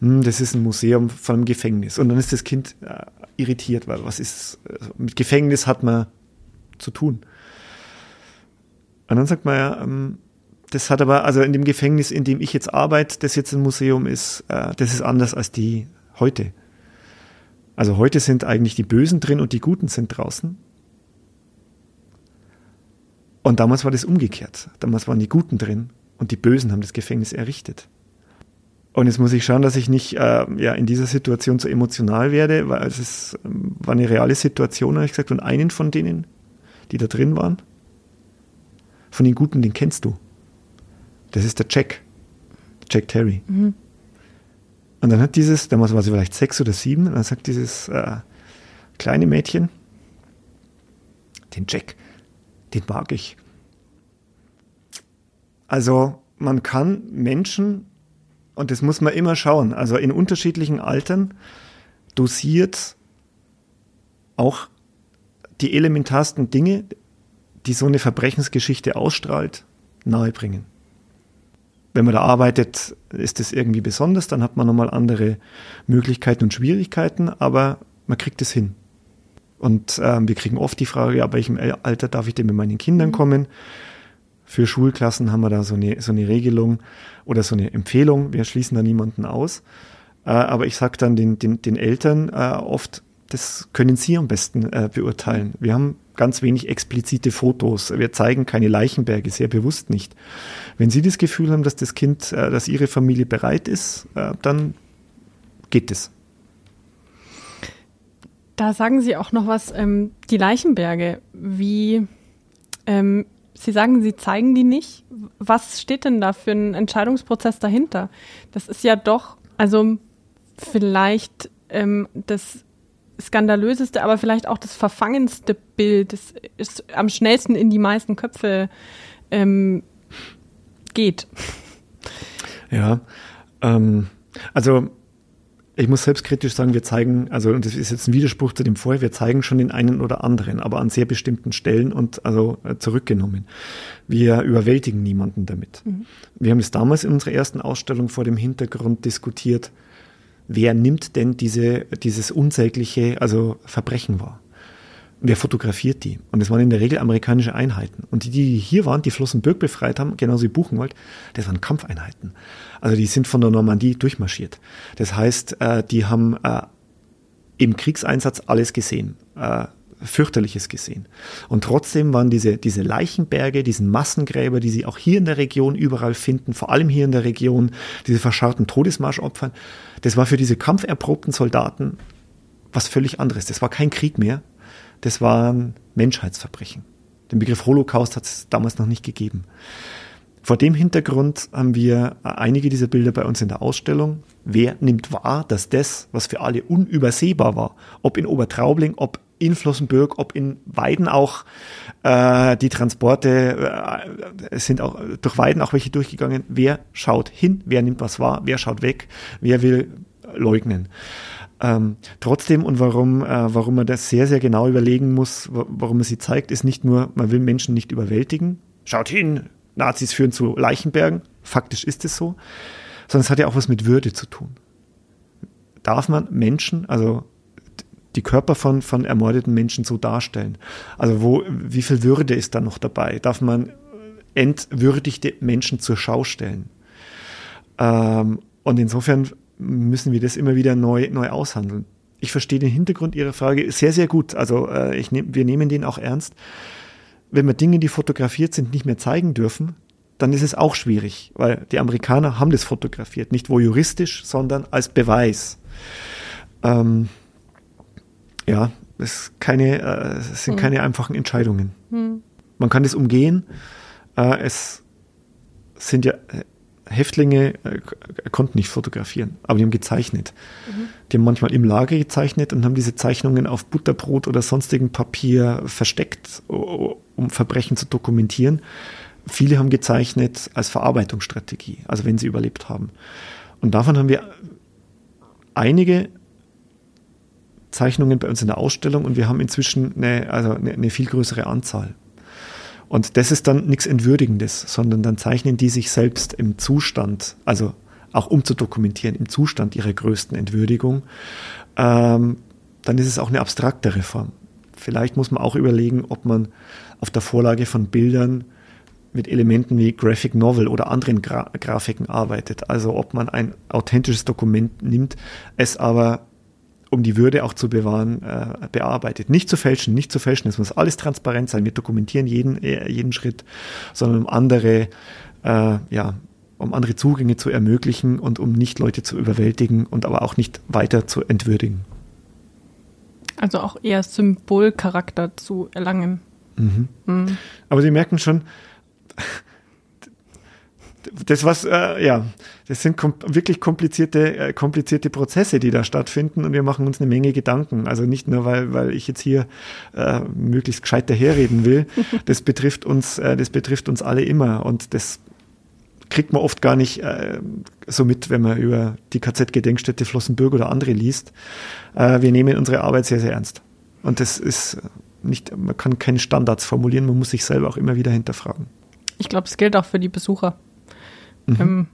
Hm, das ist ein Museum von einem Gefängnis. Und dann ist das Kind äh, irritiert, weil was ist, äh, mit Gefängnis hat man zu tun. Und dann sagt man ja, ähm, das hat aber, also in dem Gefängnis, in dem ich jetzt arbeite, das jetzt ein Museum ist, äh, das ist anders als die heute. Also heute sind eigentlich die Bösen drin und die Guten sind draußen. Und damals war das umgekehrt. Damals waren die Guten drin und die Bösen haben das Gefängnis errichtet. Und jetzt muss ich schauen, dass ich nicht äh, ja, in dieser Situation so emotional werde, weil es ist, ähm, war eine reale Situation, habe ich gesagt. Und einen von denen, die da drin waren, von den Guten, den kennst du. Das ist der Jack. Jack Terry. Mhm. Und dann hat dieses, damals war sie vielleicht sechs oder sieben, und dann sagt dieses äh, kleine Mädchen, den Jack, den mag ich. Also man kann Menschen, und das muss man immer schauen, also in unterschiedlichen Altern dosiert auch die elementarsten Dinge, die so eine Verbrechensgeschichte ausstrahlt, nahebringen wenn man da arbeitet, ist das irgendwie besonders, dann hat man nochmal andere Möglichkeiten und Schwierigkeiten, aber man kriegt es hin. Und ähm, wir kriegen oft die Frage, ab welchem Alter darf ich denn mit meinen Kindern mhm. kommen? Für Schulklassen haben wir da so eine, so eine Regelung oder so eine Empfehlung. Wir schließen da niemanden aus. Äh, aber ich sage dann den, den, den Eltern äh, oft, das können Sie am besten äh, beurteilen. Wir haben ganz wenig explizite Fotos. Wir zeigen keine Leichenberge, sehr bewusst nicht. Wenn Sie das Gefühl haben, dass das Kind, äh, dass Ihre Familie bereit ist, äh, dann geht es. Da sagen Sie auch noch was, ähm, die Leichenberge, wie, ähm, Sie sagen, Sie zeigen die nicht. Was steht denn da für ein Entscheidungsprozess dahinter? Das ist ja doch, also vielleicht ähm, das skandalöseste, aber vielleicht auch das verfangenste Bild, das ist am schnellsten in die meisten Köpfe ähm, geht. Ja, ähm, also ich muss selbstkritisch sagen, wir zeigen, also und das ist jetzt ein Widerspruch zu dem vorher, wir zeigen schon den einen oder anderen, aber an sehr bestimmten Stellen und also äh, zurückgenommen. Wir überwältigen niemanden damit. Mhm. Wir haben es damals in unserer ersten Ausstellung vor dem Hintergrund diskutiert, wer nimmt denn diese, dieses unsägliche, also Verbrechen wahr? Wer fotografiert die? Und es waren in der Regel amerikanische Einheiten. Und die, die hier waren, die Flossenbürg befreit haben, genauso wie Buchenwald, das waren Kampfeinheiten. Also die sind von der Normandie durchmarschiert. Das heißt, äh, die haben äh, im Kriegseinsatz alles gesehen. Fürchterliches gesehen. Und trotzdem waren diese, diese Leichenberge, diesen Massengräber, die sie auch hier in der Region überall finden, vor allem hier in der Region, diese verscharrten Todesmarschopfer, das war für diese kampferprobten Soldaten was völlig anderes. Das war kein Krieg mehr, das waren Menschheitsverbrechen. Den Begriff Holocaust hat es damals noch nicht gegeben. Vor dem Hintergrund haben wir einige dieser Bilder bei uns in der Ausstellung. Wer nimmt wahr, dass das, was für alle unübersehbar war, ob in Obertraubling, ob in Flossenbürg, ob in Weiden auch äh, die Transporte äh, sind auch durch Weiden auch welche durchgegangen. Wer schaut hin? Wer nimmt was wahr? Wer schaut weg? Wer will leugnen? Ähm, trotzdem und warum, äh, warum man das sehr, sehr genau überlegen muss, warum man sie zeigt, ist nicht nur, man will Menschen nicht überwältigen. Schaut hin, Nazis führen zu Leichenbergen. Faktisch ist es so. Sondern es hat ja auch was mit Würde zu tun. Darf man Menschen, also die Körper von, von ermordeten Menschen so darstellen? Also wo, wie viel Würde ist da noch dabei? Darf man entwürdigte Menschen zur Schau stellen? Ähm, und insofern müssen wir das immer wieder neu, neu aushandeln. Ich verstehe den Hintergrund Ihrer Frage sehr, sehr gut. Also äh, ich nehm, wir nehmen den auch ernst. Wenn wir Dinge, die fotografiert sind, nicht mehr zeigen dürfen, dann ist es auch schwierig, weil die Amerikaner haben das fotografiert, nicht wo juristisch, sondern als Beweis. Ähm, ja, es, keine, äh, es sind hm. keine einfachen Entscheidungen. Hm. Man kann das umgehen. Äh, es sind ja äh, Häftlinge äh, konnten nicht fotografieren, aber die haben gezeichnet. Mhm. Die haben manchmal im Lager gezeichnet und haben diese Zeichnungen auf Butterbrot oder sonstigem Papier versteckt, um Verbrechen zu dokumentieren. Viele haben gezeichnet als Verarbeitungsstrategie, also wenn sie überlebt haben. Und davon haben wir einige Zeichnungen bei uns in der Ausstellung und wir haben inzwischen eine, also eine, eine viel größere Anzahl. Und das ist dann nichts Entwürdigendes, sondern dann zeichnen die sich selbst im Zustand, also auch um zu dokumentieren, im Zustand ihrer größten Entwürdigung. Ähm, dann ist es auch eine abstraktere Form. Vielleicht muss man auch überlegen, ob man auf der Vorlage von Bildern mit Elementen wie Graphic Novel oder anderen Gra Grafiken arbeitet. Also ob man ein authentisches Dokument nimmt, es aber um die Würde auch zu bewahren, äh, bearbeitet. Nicht zu fälschen, nicht zu fälschen. Es muss alles transparent sein. Wir dokumentieren jeden, äh, jeden Schritt, sondern um andere, äh, ja, um andere Zugänge zu ermöglichen und um nicht Leute zu überwältigen und aber auch nicht weiter zu entwürdigen. Also auch eher Symbolcharakter zu erlangen. Mhm. Mhm. Aber Sie merken schon, das was äh, ja, das sind kom wirklich komplizierte äh, komplizierte Prozesse, die da stattfinden und wir machen uns eine Menge Gedanken. Also nicht nur weil weil ich jetzt hier äh, möglichst gescheit daherreden will. (laughs) Das betrifft uns äh, das betrifft uns alle immer und das kriegt man oft gar nicht äh, so mit, wenn man über die KZ-Gedenkstätte Flossenbürg oder andere liest. Äh, wir nehmen unsere Arbeit sehr sehr ernst und das ist nicht man kann keine Standards formulieren, man muss sich selber auch immer wieder hinterfragen. Ich glaube, es gilt auch für die Besucher. Mhm. Ähm,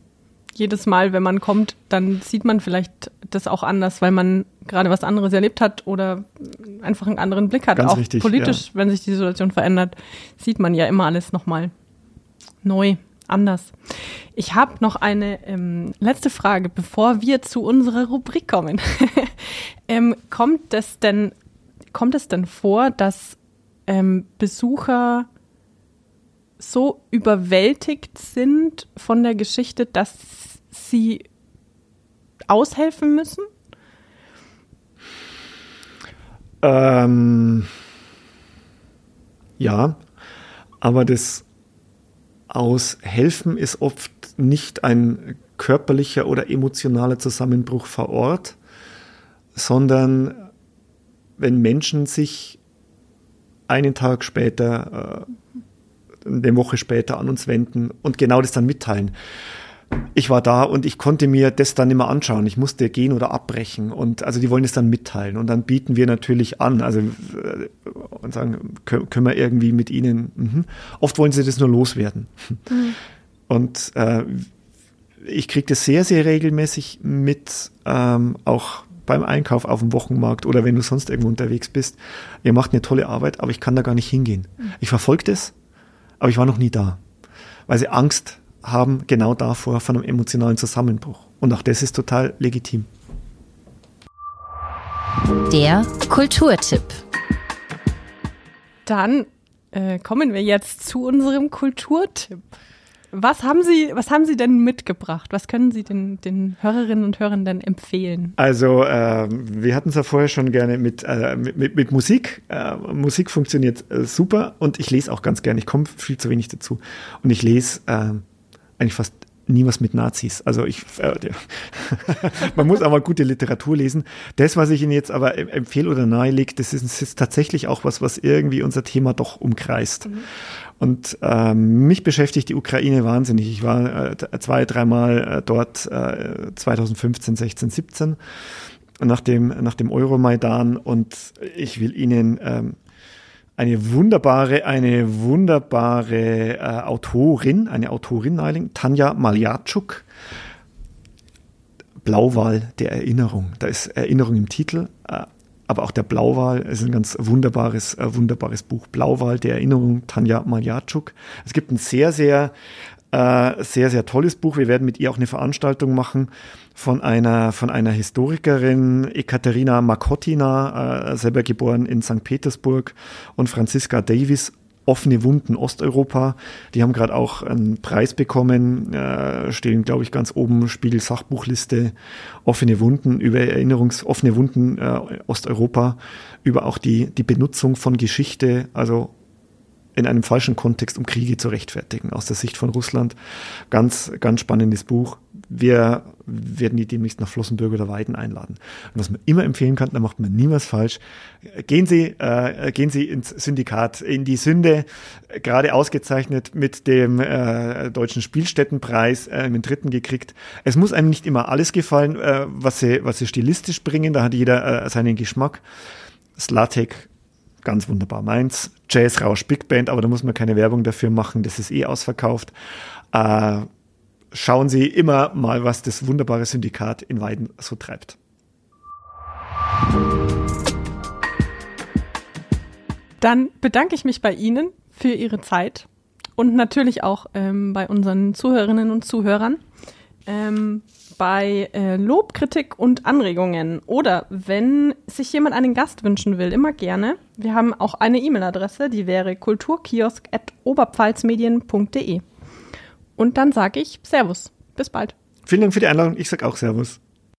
jedes Mal, wenn man kommt, dann sieht man vielleicht das auch anders, weil man gerade was anderes erlebt hat oder einfach einen anderen Blick hat. Ganz auch richtig, politisch, ja. wenn sich die Situation verändert, sieht man ja immer alles nochmal neu, anders. Ich habe noch eine ähm, letzte Frage, bevor wir zu unserer Rubrik kommen. (laughs) ähm, kommt es denn, kommt es denn vor, dass ähm, Besucher so überwältigt sind von der Geschichte, dass sie aushelfen müssen? Ähm, ja, aber das Aushelfen ist oft nicht ein körperlicher oder emotionaler Zusammenbruch vor Ort, sondern wenn Menschen sich einen Tag später äh, eine Woche später an uns wenden und genau das dann mitteilen. Ich war da und ich konnte mir das dann immer anschauen. Ich musste gehen oder abbrechen und also die wollen es dann mitteilen und dann bieten wir natürlich an, also äh, und sagen, können wir irgendwie mit ihnen. Mhm. Oft wollen sie das nur loswerden. Mhm. Und äh, ich kriege das sehr, sehr regelmäßig mit, ähm, auch beim Einkauf auf dem Wochenmarkt oder wenn du sonst irgendwo unterwegs bist. Ihr macht eine tolle Arbeit, aber ich kann da gar nicht hingehen. Mhm. Ich verfolge das aber ich war noch nie da, weil sie Angst haben genau davor von einem emotionalen Zusammenbruch. Und auch das ist total legitim. Der Kulturtipp. Dann äh, kommen wir jetzt zu unserem Kulturtipp. Was haben Sie, was haben Sie denn mitgebracht? Was können Sie den, den Hörerinnen und Hörern denn empfehlen? Also, äh, wir hatten es ja vorher schon gerne mit, äh, mit, mit, mit, Musik. Äh, Musik funktioniert äh, super und ich lese auch ganz gerne. Ich komme viel zu wenig dazu. Und ich lese äh, eigentlich fast nie was mit Nazis. Also ich, äh, (laughs) man muss aber gute Literatur lesen. Das, was ich Ihnen jetzt aber empfehle oder nahelege, das ist, das ist tatsächlich auch was, was irgendwie unser Thema doch umkreist. Mhm. Und ähm, mich beschäftigt die Ukraine wahnsinnig. Ich war äh, zwei, dreimal äh, dort äh, 2015, 16, 17 nach dem, nach dem Euromaidan und ich will Ihnen ähm, eine wunderbare, eine wunderbare äh, Autorin, eine Autorin nahelegen, Tanja Maljatschuk. Blauwal der Erinnerung. Da ist Erinnerung im Titel. Äh, aber auch der Blauwal ist ein ganz wunderbares, äh, wunderbares Buch. Blauwal der Erinnerung, Tanja Maljatschuk. Es gibt ein sehr, sehr Äh, sehr, sehr tolles Buch. Wir werden mit ihr auch eine Veranstaltung machen von einer, von einer Historikerin, Ekaterina Makotina, äh, selber geboren in St. Petersburg, und Franziska Davis, offene Wunden Osteuropa. Die haben gerade auch einen Preis bekommen, äh, stehen, glaube ich, ganz oben, Spiegel Sachbuchliste, offene Wunden über Erinnerungs, offene Wunden äh, Osteuropa, über auch die, die Benutzung von Geschichte, also in einem falschen Kontext, um Kriege zu rechtfertigen, aus der Sicht von Russland. Ganz, ganz spannendes Buch. Wir werden die demnächst nach Flossenbürg oder Weiden einladen. Und was man immer empfehlen kann, da macht man nie was falsch. Gehen Sie, äh, gehen Sie ins Syndikat, in die Sünde, gerade ausgezeichnet mit dem äh, Deutschen Spielstättenpreis, äh, den dritten gekriegt. Es muss einem nicht immer alles gefallen, äh, was, sie, was sie stilistisch bringen, da hat jeder äh, seinen Geschmack. Slatek ganz wunderbar meins. Jazz Rausch Big Band, aber da muss man keine Werbung dafür machen, das ist eh ausverkauft. Äh, schauen Sie immer mal, was das wunderbare Syndikat in Weiden so treibt. Dann bedanke ich mich bei Ihnen für Ihre Zeit und natürlich auch ähm, bei unseren Zuhörerinnen und Zuhörern. Ähm, bei äh, Lob, Kritik und Anregungen oder wenn sich jemand einen Gast wünschen will, immer gerne. Wir haben auch eine E-Mail-Adresse, die wäre kulturkiosk.oberpfalzmedien.de. Und dann sage ich Servus. Bis bald. Vielen Dank für die Einladung. Ich sage auch Servus.